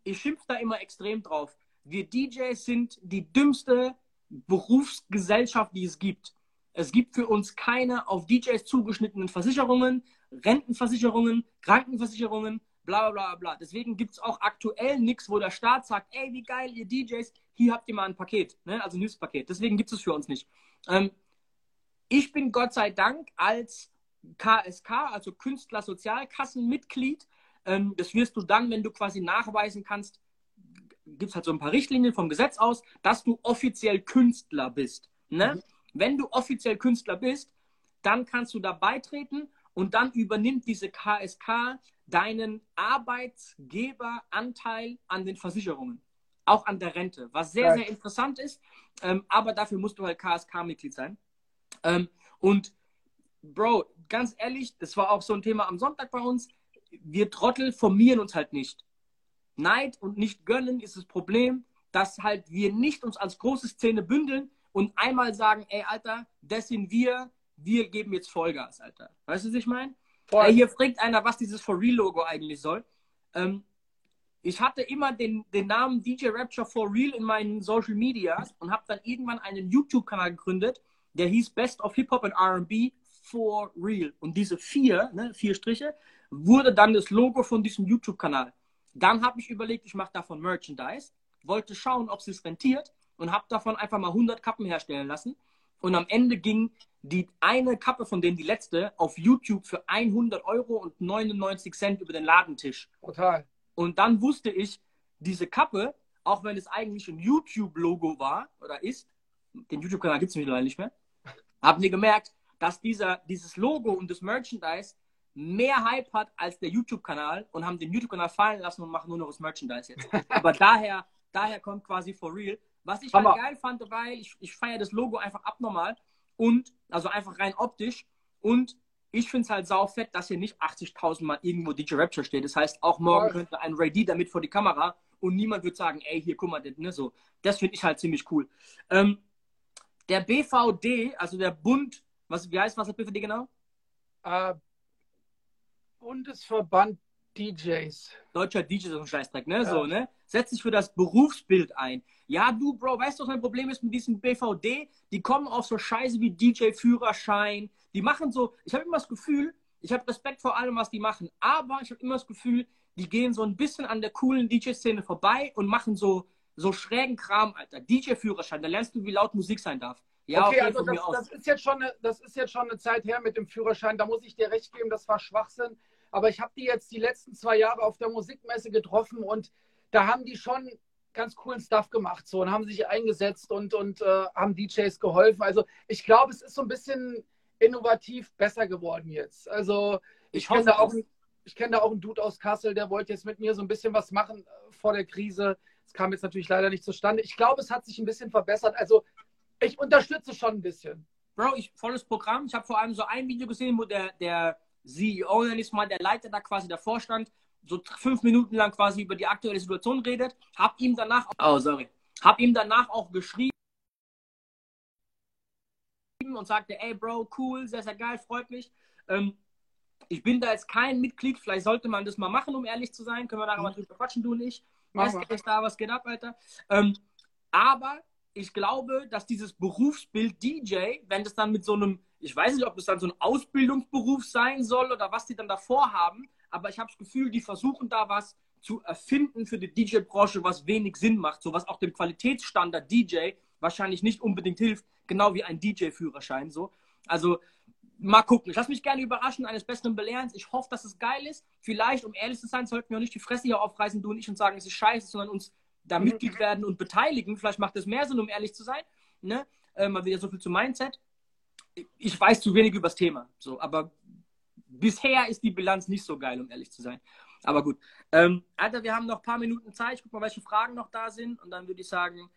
Ich schimpf da immer extrem drauf. Wir DJs sind die dümmste Berufsgesellschaft, die es gibt. Es gibt für uns keine auf DJs zugeschnittenen Versicherungen, Rentenversicherungen, Krankenversicherungen, bla bla bla bla. Deswegen gibt es auch aktuell nichts, wo der Staat sagt, ey, wie geil, ihr DJs, hier habt ihr mal ein Paket, ne? also ein Hilfspaket. Deswegen gibt es für uns nicht. Ähm, ich bin Gott sei Dank als KSK, also Künstlersozialkassenmitglied. Ähm, das wirst du dann, wenn du quasi nachweisen kannst, gibt es halt so ein paar Richtlinien vom Gesetz aus, dass du offiziell Künstler bist. Ne? Mhm. Wenn du offiziell Künstler bist, dann kannst du da beitreten und dann übernimmt diese KSK deinen Arbeitgeberanteil an den Versicherungen, auch an der Rente, was sehr, sehr interessant ist. Ähm, aber dafür musst du halt KSK-Mitglied sein. Ähm, und Bro, ganz ehrlich, das war auch so ein Thema am Sonntag bei uns. Wir Trottel formieren uns halt nicht. Neid und nicht gönnen ist das Problem, dass halt wir nicht uns als große Szene bündeln und einmal sagen, ey, Alter, das sind wir, wir geben jetzt Vollgas, Alter. Weißt du, was ich meine? Ey, hier fragt einer, was dieses For Real Logo eigentlich soll. Ähm, ich hatte immer den, den Namen DJ Rapture For Real in meinen Social Medias und habe dann irgendwann einen YouTube-Kanal gegründet, der hieß Best of Hip Hop and R&B For Real. Und diese vier, ne, vier Striche, wurde dann das Logo von diesem YouTube-Kanal. Dann habe ich überlegt, ich mache davon Merchandise. wollte schauen, ob es rentiert und habe davon einfach mal 100 Kappen herstellen lassen. Und am Ende ging die eine Kappe von denen, die letzte, auf YouTube für 100 Euro und 99 Cent über den Ladentisch. Total. Und dann wusste ich, diese Kappe, auch wenn es eigentlich ein YouTube-Logo war oder ist, den YouTube-Kanal gibt es mittlerweile nicht mehr, haben wir gemerkt, dass dieser, dieses Logo und das Merchandise mehr Hype hat als der YouTube-Kanal und haben den YouTube-Kanal fallen lassen und machen nur noch das Merchandise jetzt. Aber daher, daher kommt quasi for real. Was ich halt geil fand, weil ich, ich feiere das Logo einfach abnormal und, also einfach rein optisch und ich finde es halt saufett, dass hier nicht 80.000 Mal irgendwo DJ Rapture steht. Das heißt, auch morgen könnte ein Ray D damit vor die Kamera und niemand wird sagen, ey, hier, guck mal, das, ne, so. Das finde ich halt ziemlich cool. Ähm, der BVD, also der Bund, was, wie heißt was der BVD genau? Äh, Bundesverband DJs. Deutscher DJ ist ein Scheißdreck, ne? Ja. So, ne? Setz dich für das Berufsbild ein. Ja, du, Bro, weißt du, was mein Problem ist mit diesem BVD? Die kommen auf so Scheiße wie DJ-Führerschein. Die machen so, ich habe immer das Gefühl, ich habe Respekt vor allem, was die machen, aber ich habe immer das Gefühl, die gehen so ein bisschen an der coolen DJ-Szene vorbei und machen so, so schrägen Kram, Alter. DJ-Führerschein, da lernst du, wie laut Musik sein darf. Ja, okay, okay also das, das, ist jetzt schon eine, das ist jetzt schon eine Zeit her mit dem Führerschein, da muss ich dir recht geben, das war Schwachsinn. Aber ich habe die jetzt die letzten zwei Jahre auf der Musikmesse getroffen und da haben die schon ganz coolen Stuff gemacht so und haben sich eingesetzt und, und äh, haben DJs geholfen. Also ich glaube, es ist so ein bisschen innovativ besser geworden jetzt. Also ich, ich kenne da, auch, kenn da auch einen Dude aus Kassel, der wollte jetzt mit mir so ein bisschen was machen äh, vor der Krise. Es kam jetzt natürlich leider nicht zustande. Ich glaube, es hat sich ein bisschen verbessert. Also ich unterstütze schon ein bisschen. Bro, ich volles Programm. Ich habe vor allem so ein Video gesehen, wo der, der CEO, nenne ich mal, der Leiter da quasi davor stand, so fünf Minuten lang quasi über die aktuelle Situation redet. Hab ihm danach, oh sorry, hab ihm danach auch geschrieben und sagte, ey Bro, cool, sehr, sehr geil, freut mich. Ähm, ich bin da jetzt kein Mitglied, vielleicht sollte man das mal machen, um ehrlich zu sein. Können wir da mhm. mal drüber quatschen, du und ich. Was ist da, was geht ab, Alter? Ähm, aber ich glaube, dass dieses Berufsbild DJ, wenn das dann mit so einem, ich weiß nicht, ob das dann so ein Ausbildungsberuf sein soll oder was die dann davor haben, aber ich habe das Gefühl, die versuchen da was zu erfinden für die DJ-Branche, was wenig Sinn macht, so was auch dem Qualitätsstandard DJ wahrscheinlich nicht unbedingt hilft, genau wie ein DJ-Führerschein so. Also mal gucken. Ich lasse mich gerne überraschen, eines Besseren belehren. Ich hoffe, dass es geil ist. Vielleicht, um ehrlich zu sein, sollten wir auch nicht die Fresse hier aufreißen, du und ich, und sagen, es ist scheiße, sondern uns da mhm. Mitglied werden und beteiligen. Vielleicht macht es mehr Sinn, um ehrlich zu sein. Ne? Äh, mal wieder so viel zu Mindset. Ich weiß zu wenig über das Thema. So, aber bisher ist die Bilanz nicht so geil, um ehrlich zu sein. Aber gut. Ähm, Alter, wir haben noch ein paar Minuten Zeit. Ich guck mal, welche Fragen noch da sind. Und dann würde ich sagen.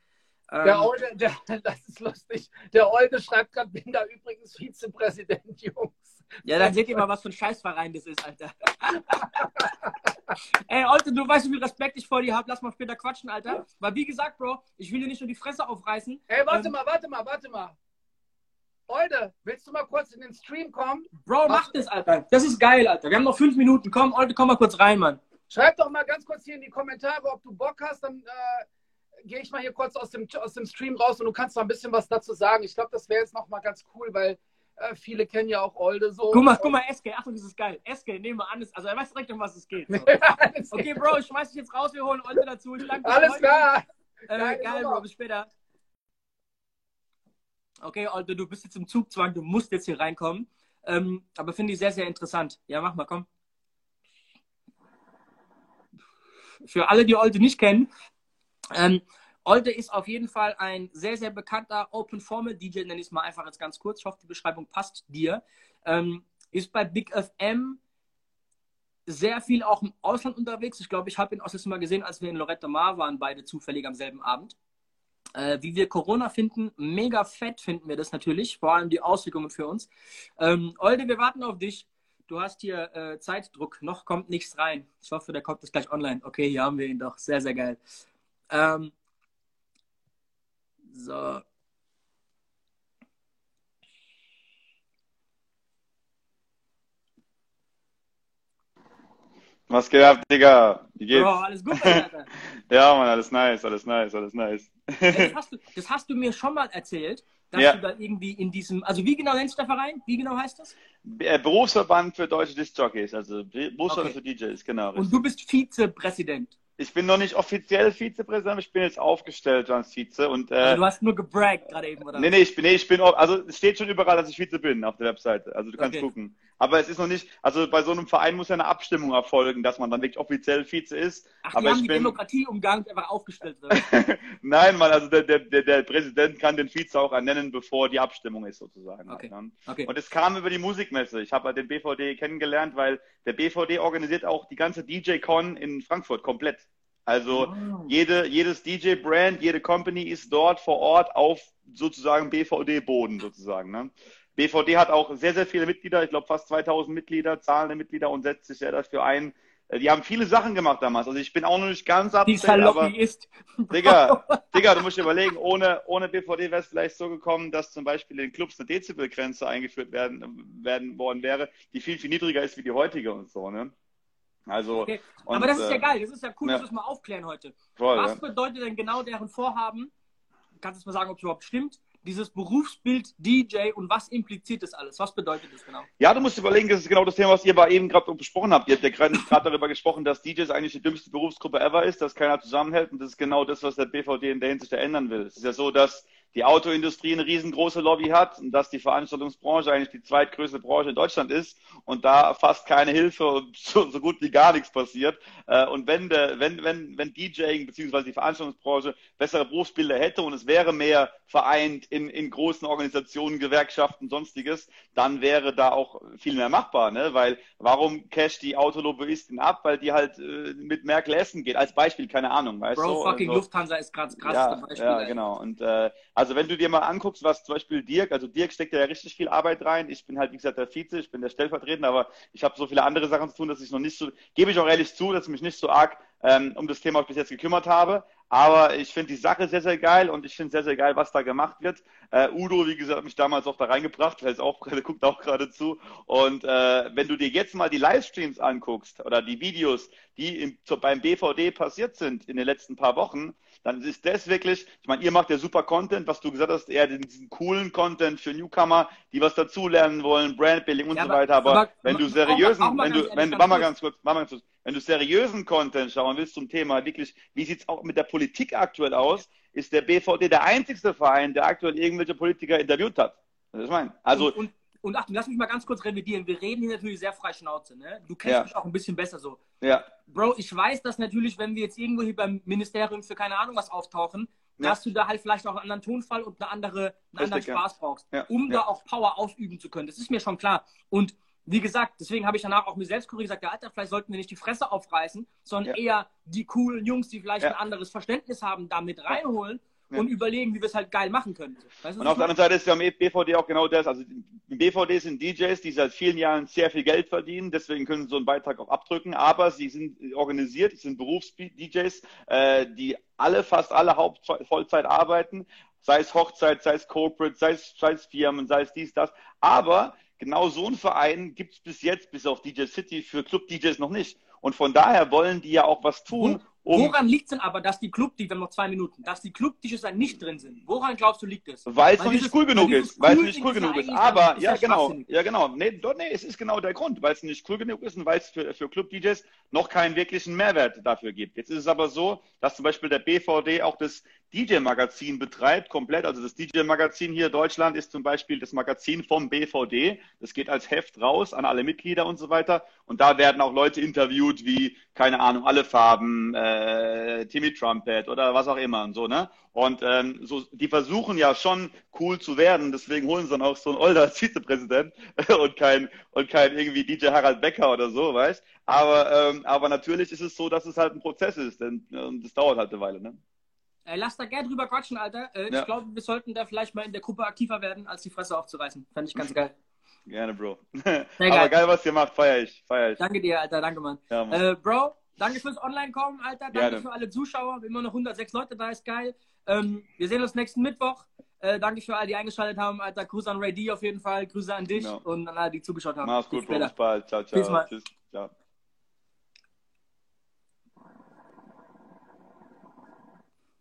Ähm, der Olde, der, das ist lustig. Der Olde schreibt gerade, bin da übrigens Vizepräsident, Jungs. Ja, dann seht ihr mal, was für ein Scheißverein das ist, Alter. Ey, Alter, du weißt, wie viel Respekt ich vor dir habe. Lass mal später quatschen, Alter. Weil, wie gesagt, Bro, ich will dir nicht nur die Fresse aufreißen. Ey, warte ähm, mal, warte mal, warte mal. Olde, willst du mal kurz in den Stream kommen? Bro, mach das, Alter. Das ist geil, Alter. Wir haben noch fünf Minuten. Komm, Olde, komm mal kurz rein, Mann. Schreib doch mal ganz kurz hier in die Kommentare, ob du Bock hast. Dann äh, gehe ich mal hier kurz aus dem, aus dem Stream raus und du kannst noch ein bisschen was dazu sagen. Ich glaube, das wäre jetzt noch mal ganz cool, weil äh, viele kennen ja auch Olde so. Guck mal, guck mal, SK, Achtung, das ist geil. SK, nehmen wir an, also er weiß direkt, um was es geht. So. okay, Bro, ich schmeiß dich jetzt raus, wir holen Olde dazu. Alles klar. Äh, geil, Bro, bis später. Okay, Olde, du bist jetzt im Zugzwang, du musst jetzt hier reinkommen. Ähm, aber finde ich sehr, sehr interessant. Ja, mach mal, komm. Für alle, die Olde nicht kennen, ähm, Olde ist auf jeden Fall ein sehr, sehr bekannter Open Formal DJ, nenne ich es mal einfach jetzt ganz kurz. Ich hoffe, die Beschreibung passt dir. Ähm, ist bei Big FM sehr viel auch im Ausland unterwegs. Ich glaube, ich habe ihn auch das Mal gesehen, als wir in Loretta Mar waren, beide zufällig am selben Abend. Äh, wie wir Corona finden, mega fett finden wir das natürlich, vor allem die Auswirkungen für uns. Ähm, Olde, wir warten auf dich. Du hast hier äh, Zeitdruck, noch kommt nichts rein. Ich hoffe, der kommt jetzt gleich online. Okay, hier haben wir ihn doch. Sehr, sehr geil. Ähm, so. Was geht ab, Digga? Wie geht's? Bro, alles gut, Alter? ja, Mann, alles nice, alles nice, alles nice. ja, das, hast du, das hast du mir schon mal erzählt, dass ja. du da irgendwie in diesem, also wie genau nennst du der Verein? Wie genau heißt das? Äh, Berufsverband für deutsche Disc-Jockeys, also Berufsverband okay. für DJs, genau. Richtig. Und du bist Vizepräsident? Ich bin noch nicht offiziell Vizepräsident, aber ich bin jetzt aufgestellt als Vize. Und, äh, Also du hast nur gebraggt gerade eben, oder? nee, nee, ich bin, nee, ich bin, also es steht schon überall, dass ich Vize bin auf der Webseite. Also du kannst Okay. gucken. Aber es ist noch nicht, also bei so einem Verein muss ja eine Abstimmung erfolgen, dass man dann wirklich offiziell Vize ist. Ach, die aber haben ich die bin, Demokratie umgangen einfach aufgestellt. Nein, Mann, also der, der, der, Präsident kann den Vize auch ernennen, bevor die Abstimmung ist, sozusagen. Okay. Ja. Okay. Und es kam über die Musikmesse. Ich habe halt den BVD kennengelernt, weil der BVD organisiert auch die ganze DJ-Con in Frankfurt komplett. Also Oh. jede, jedes DJ-Brand, jede Company ist dort vor Ort auf sozusagen BVD-Boden sozusagen. Ne? BVD hat auch sehr, sehr viele Mitglieder, ich glaube fast 2000 Mitglieder, zahlende Mitglieder und setzt sich sehr dafür ein. Äh, Die haben viele Sachen gemacht damals. Also ich bin auch noch nicht ganz up Die Saloppi ist. Digga, Digga, du musst dir überlegen, ohne, ohne BVD wäre es vielleicht so gekommen, dass zum Beispiel in Clubs eine Dezibelgrenze eingeführt werden, werden worden wäre, die viel, viel niedriger ist wie die heutige und so, ne? Also, Okay. und, Aber das ist ja äh, geil. Das ist ja cool, ja. dass wir es mal aufklären heute. Voll, Was ja. bedeutet denn genau deren Vorhaben? Kannst du mal sagen, ob es überhaupt stimmt? Dieses Berufsbild DJ und was impliziert das alles? Was bedeutet das genau? Ja, du musst überlegen, das ist genau das Thema, was ihr aber eben gerade besprochen habt. Ihr habt ja gerade gerade darüber gesprochen, dass DJs eigentlich die dümmste Berufsgruppe ever ist, dass keiner zusammenhält. Und das ist genau das, was der BVD in der Hinsicht ändern will. Es ist ja so, dass die Autoindustrie eine riesengroße Lobby hat und dass die Veranstaltungsbranche eigentlich die zweitgrößte Branche in Deutschland ist und da fast keine Hilfe und so, so gut wie gar nichts passiert. Äh, Und wenn, der, wenn, wenn, wenn DJing bzw. die Veranstaltungsbranche bessere Berufsbilder hätte und es wäre mehr vereint in, in großen Organisationen, Gewerkschaften, sonstiges, dann wäre da auch viel mehr machbar, ne? Weil warum casht die Autolobbyistin ab? Weil die halt äh, mit Merkel essen geht, als Beispiel, keine Ahnung, weißt Bro, du? fucking Also- Lufthansa ist gerade das ja, krasseste Beispiel. ja, ey. genau. Und äh, also wenn du dir mal anguckst, was zum Beispiel Dirk, also Dirk steckt ja richtig viel Arbeit rein. Ich bin halt, wie gesagt, der Vize, ich bin der Stellvertretende, aber ich habe so viele andere Sachen zu tun, dass ich noch nicht so, gebe ich auch ehrlich zu, dass ich mich nicht so arg ähm, um das Thema bis jetzt gekümmert habe. Aber ich finde die Sache sehr, sehr geil und ich finde sehr, sehr geil, was da gemacht wird. Äh, Udo, wie gesagt, hat mich damals auch da reingebracht, der, ist auch, der guckt auch gerade zu. Und äh, wenn du dir jetzt mal die Livestreams anguckst oder die Videos, die im, so beim BVD passiert sind in den letzten paar Wochen, dann ist das wirklich, ich meine, ihr macht ja super Content, was du gesagt hast, eher diesen coolen Content für Newcomer, die was dazulernen wollen, Brandbuilding und Ja, so weiter. Aber, aber- wenn du auch mal- seriösen, auch mal wenn du, wenn, mach mal ganz kurz, mach mal ganz kurz, wenn du seriösen Content schauen willst zum Thema wirklich, wie sieht's auch mit der Politik aktuell aus, ist der BVD der einzigste Verein, der aktuell irgendwelche Politiker interviewt hat. Das ist ich meine. Also, und, und, und Achtung, lass mich mal ganz kurz revidieren. Wir reden hier natürlich sehr frei Schnauze. Ne? Du kennst Ja. mich auch ein bisschen besser so. ja, Bro, ich weiß, dass natürlich, wenn wir jetzt irgendwo hier beim Ministerium für keine Ahnung was auftauchen, Ja. dass du da halt vielleicht auch einen anderen Tonfall und eine andere, einen anderen Richtig, ja. Spaß brauchst, Ja, um ja. da auch Power ausüben zu können. Das ist mir schon klar. Und wie gesagt, deswegen habe ich danach auch mir selbst korrigiert gesagt, ja, Alter, vielleicht sollten wir nicht die Fresse aufreißen, sondern eher die coolen Jungs, die vielleicht ein anderes Verständnis haben, da mit reinholen Ja. und überlegen, wie wir es halt geil machen können. Weißt du, Und auf der anderen Seite ist ja im BVD auch genau das. Also im BVD sind DJs, die seit vielen Jahren sehr viel Geld verdienen, deswegen können sie so einen Beitrag auch abdrücken. Aber sie sind organisiert, sie sind Berufs-DJs, äh, die alle, fast alle Haupt Vollzeit arbeiten, sei es Hochzeit, sei es Corporate, sei es, sei es Firmen, sei es dies, das. Aber genau so einen Verein gibt es bis jetzt, bis auf DJ City, für Club-DJs noch nicht. Und von daher wollen die ja auch was tun, um Woran liegt es denn aber, dass die Club, die, wir haben noch zwei Minuten, dass die Club-Tisches dann nicht drin sind? Woran glaubst du, liegt es? Weil es noch nicht cool genug ist. Weil es nicht cool genug ist. Aber, ist ja, genau. Ja, genau. Nee, doch, nee, es ist genau der Grund, weil es nicht cool genug ist und weil es für, für Club-DJs noch keinen wirklichen Mehrwert dafür gibt. Jetzt ist es aber so, dass zum Beispiel der BVD auch das DJ-Magazin betreibt, komplett. Also das DJ-Magazin hier in Deutschland ist zum Beispiel das Magazin vom BVD. Das geht als Heft raus an alle Mitglieder und so weiter. Und da werden auch Leute interviewt wie, keine Ahnung, alle Farben, äh, Timmy Trumpet oder was auch immer und so, ne? Und ähm, so, die versuchen ja schon cool zu werden, deswegen holen sie dann auch so einen Older als Vizepräsident und kein und kein irgendwie DJ Harald Becker oder so, weißt? Aber ähm, aber natürlich ist es so, dass es halt ein Prozess ist, denn ähm, das dauert halt eine Weile, ne? Äh, lass da gerne drüber quatschen, Alter. Äh, Ja. Ich glaube, wir sollten da vielleicht mal in der Gruppe aktiver werden, als die Fresse aufzureißen. Fand ich ganz geil. Gerne, Bro. geil. Aber geil, was ihr macht, feier ich, feier ich. Danke dir, Alter. Danke, Mann. Ja, Mann. Äh, Bro, danke fürs Online-Kommen, Alter. Danke Gerne. für alle Zuschauer. Immer noch 106 Leute da, ist geil. Ähm, wir sehen uns nächsten Mittwoch. Äh, danke für alle, die eingeschaltet haben, Alter. Grüße an Ray D auf jeden Fall. Grüße an dich Genau. und an alle, die zugeschaut haben. Mach's Bis gut, Bro. Bis bald. Ciao, ciao. Tschüss. Ciao.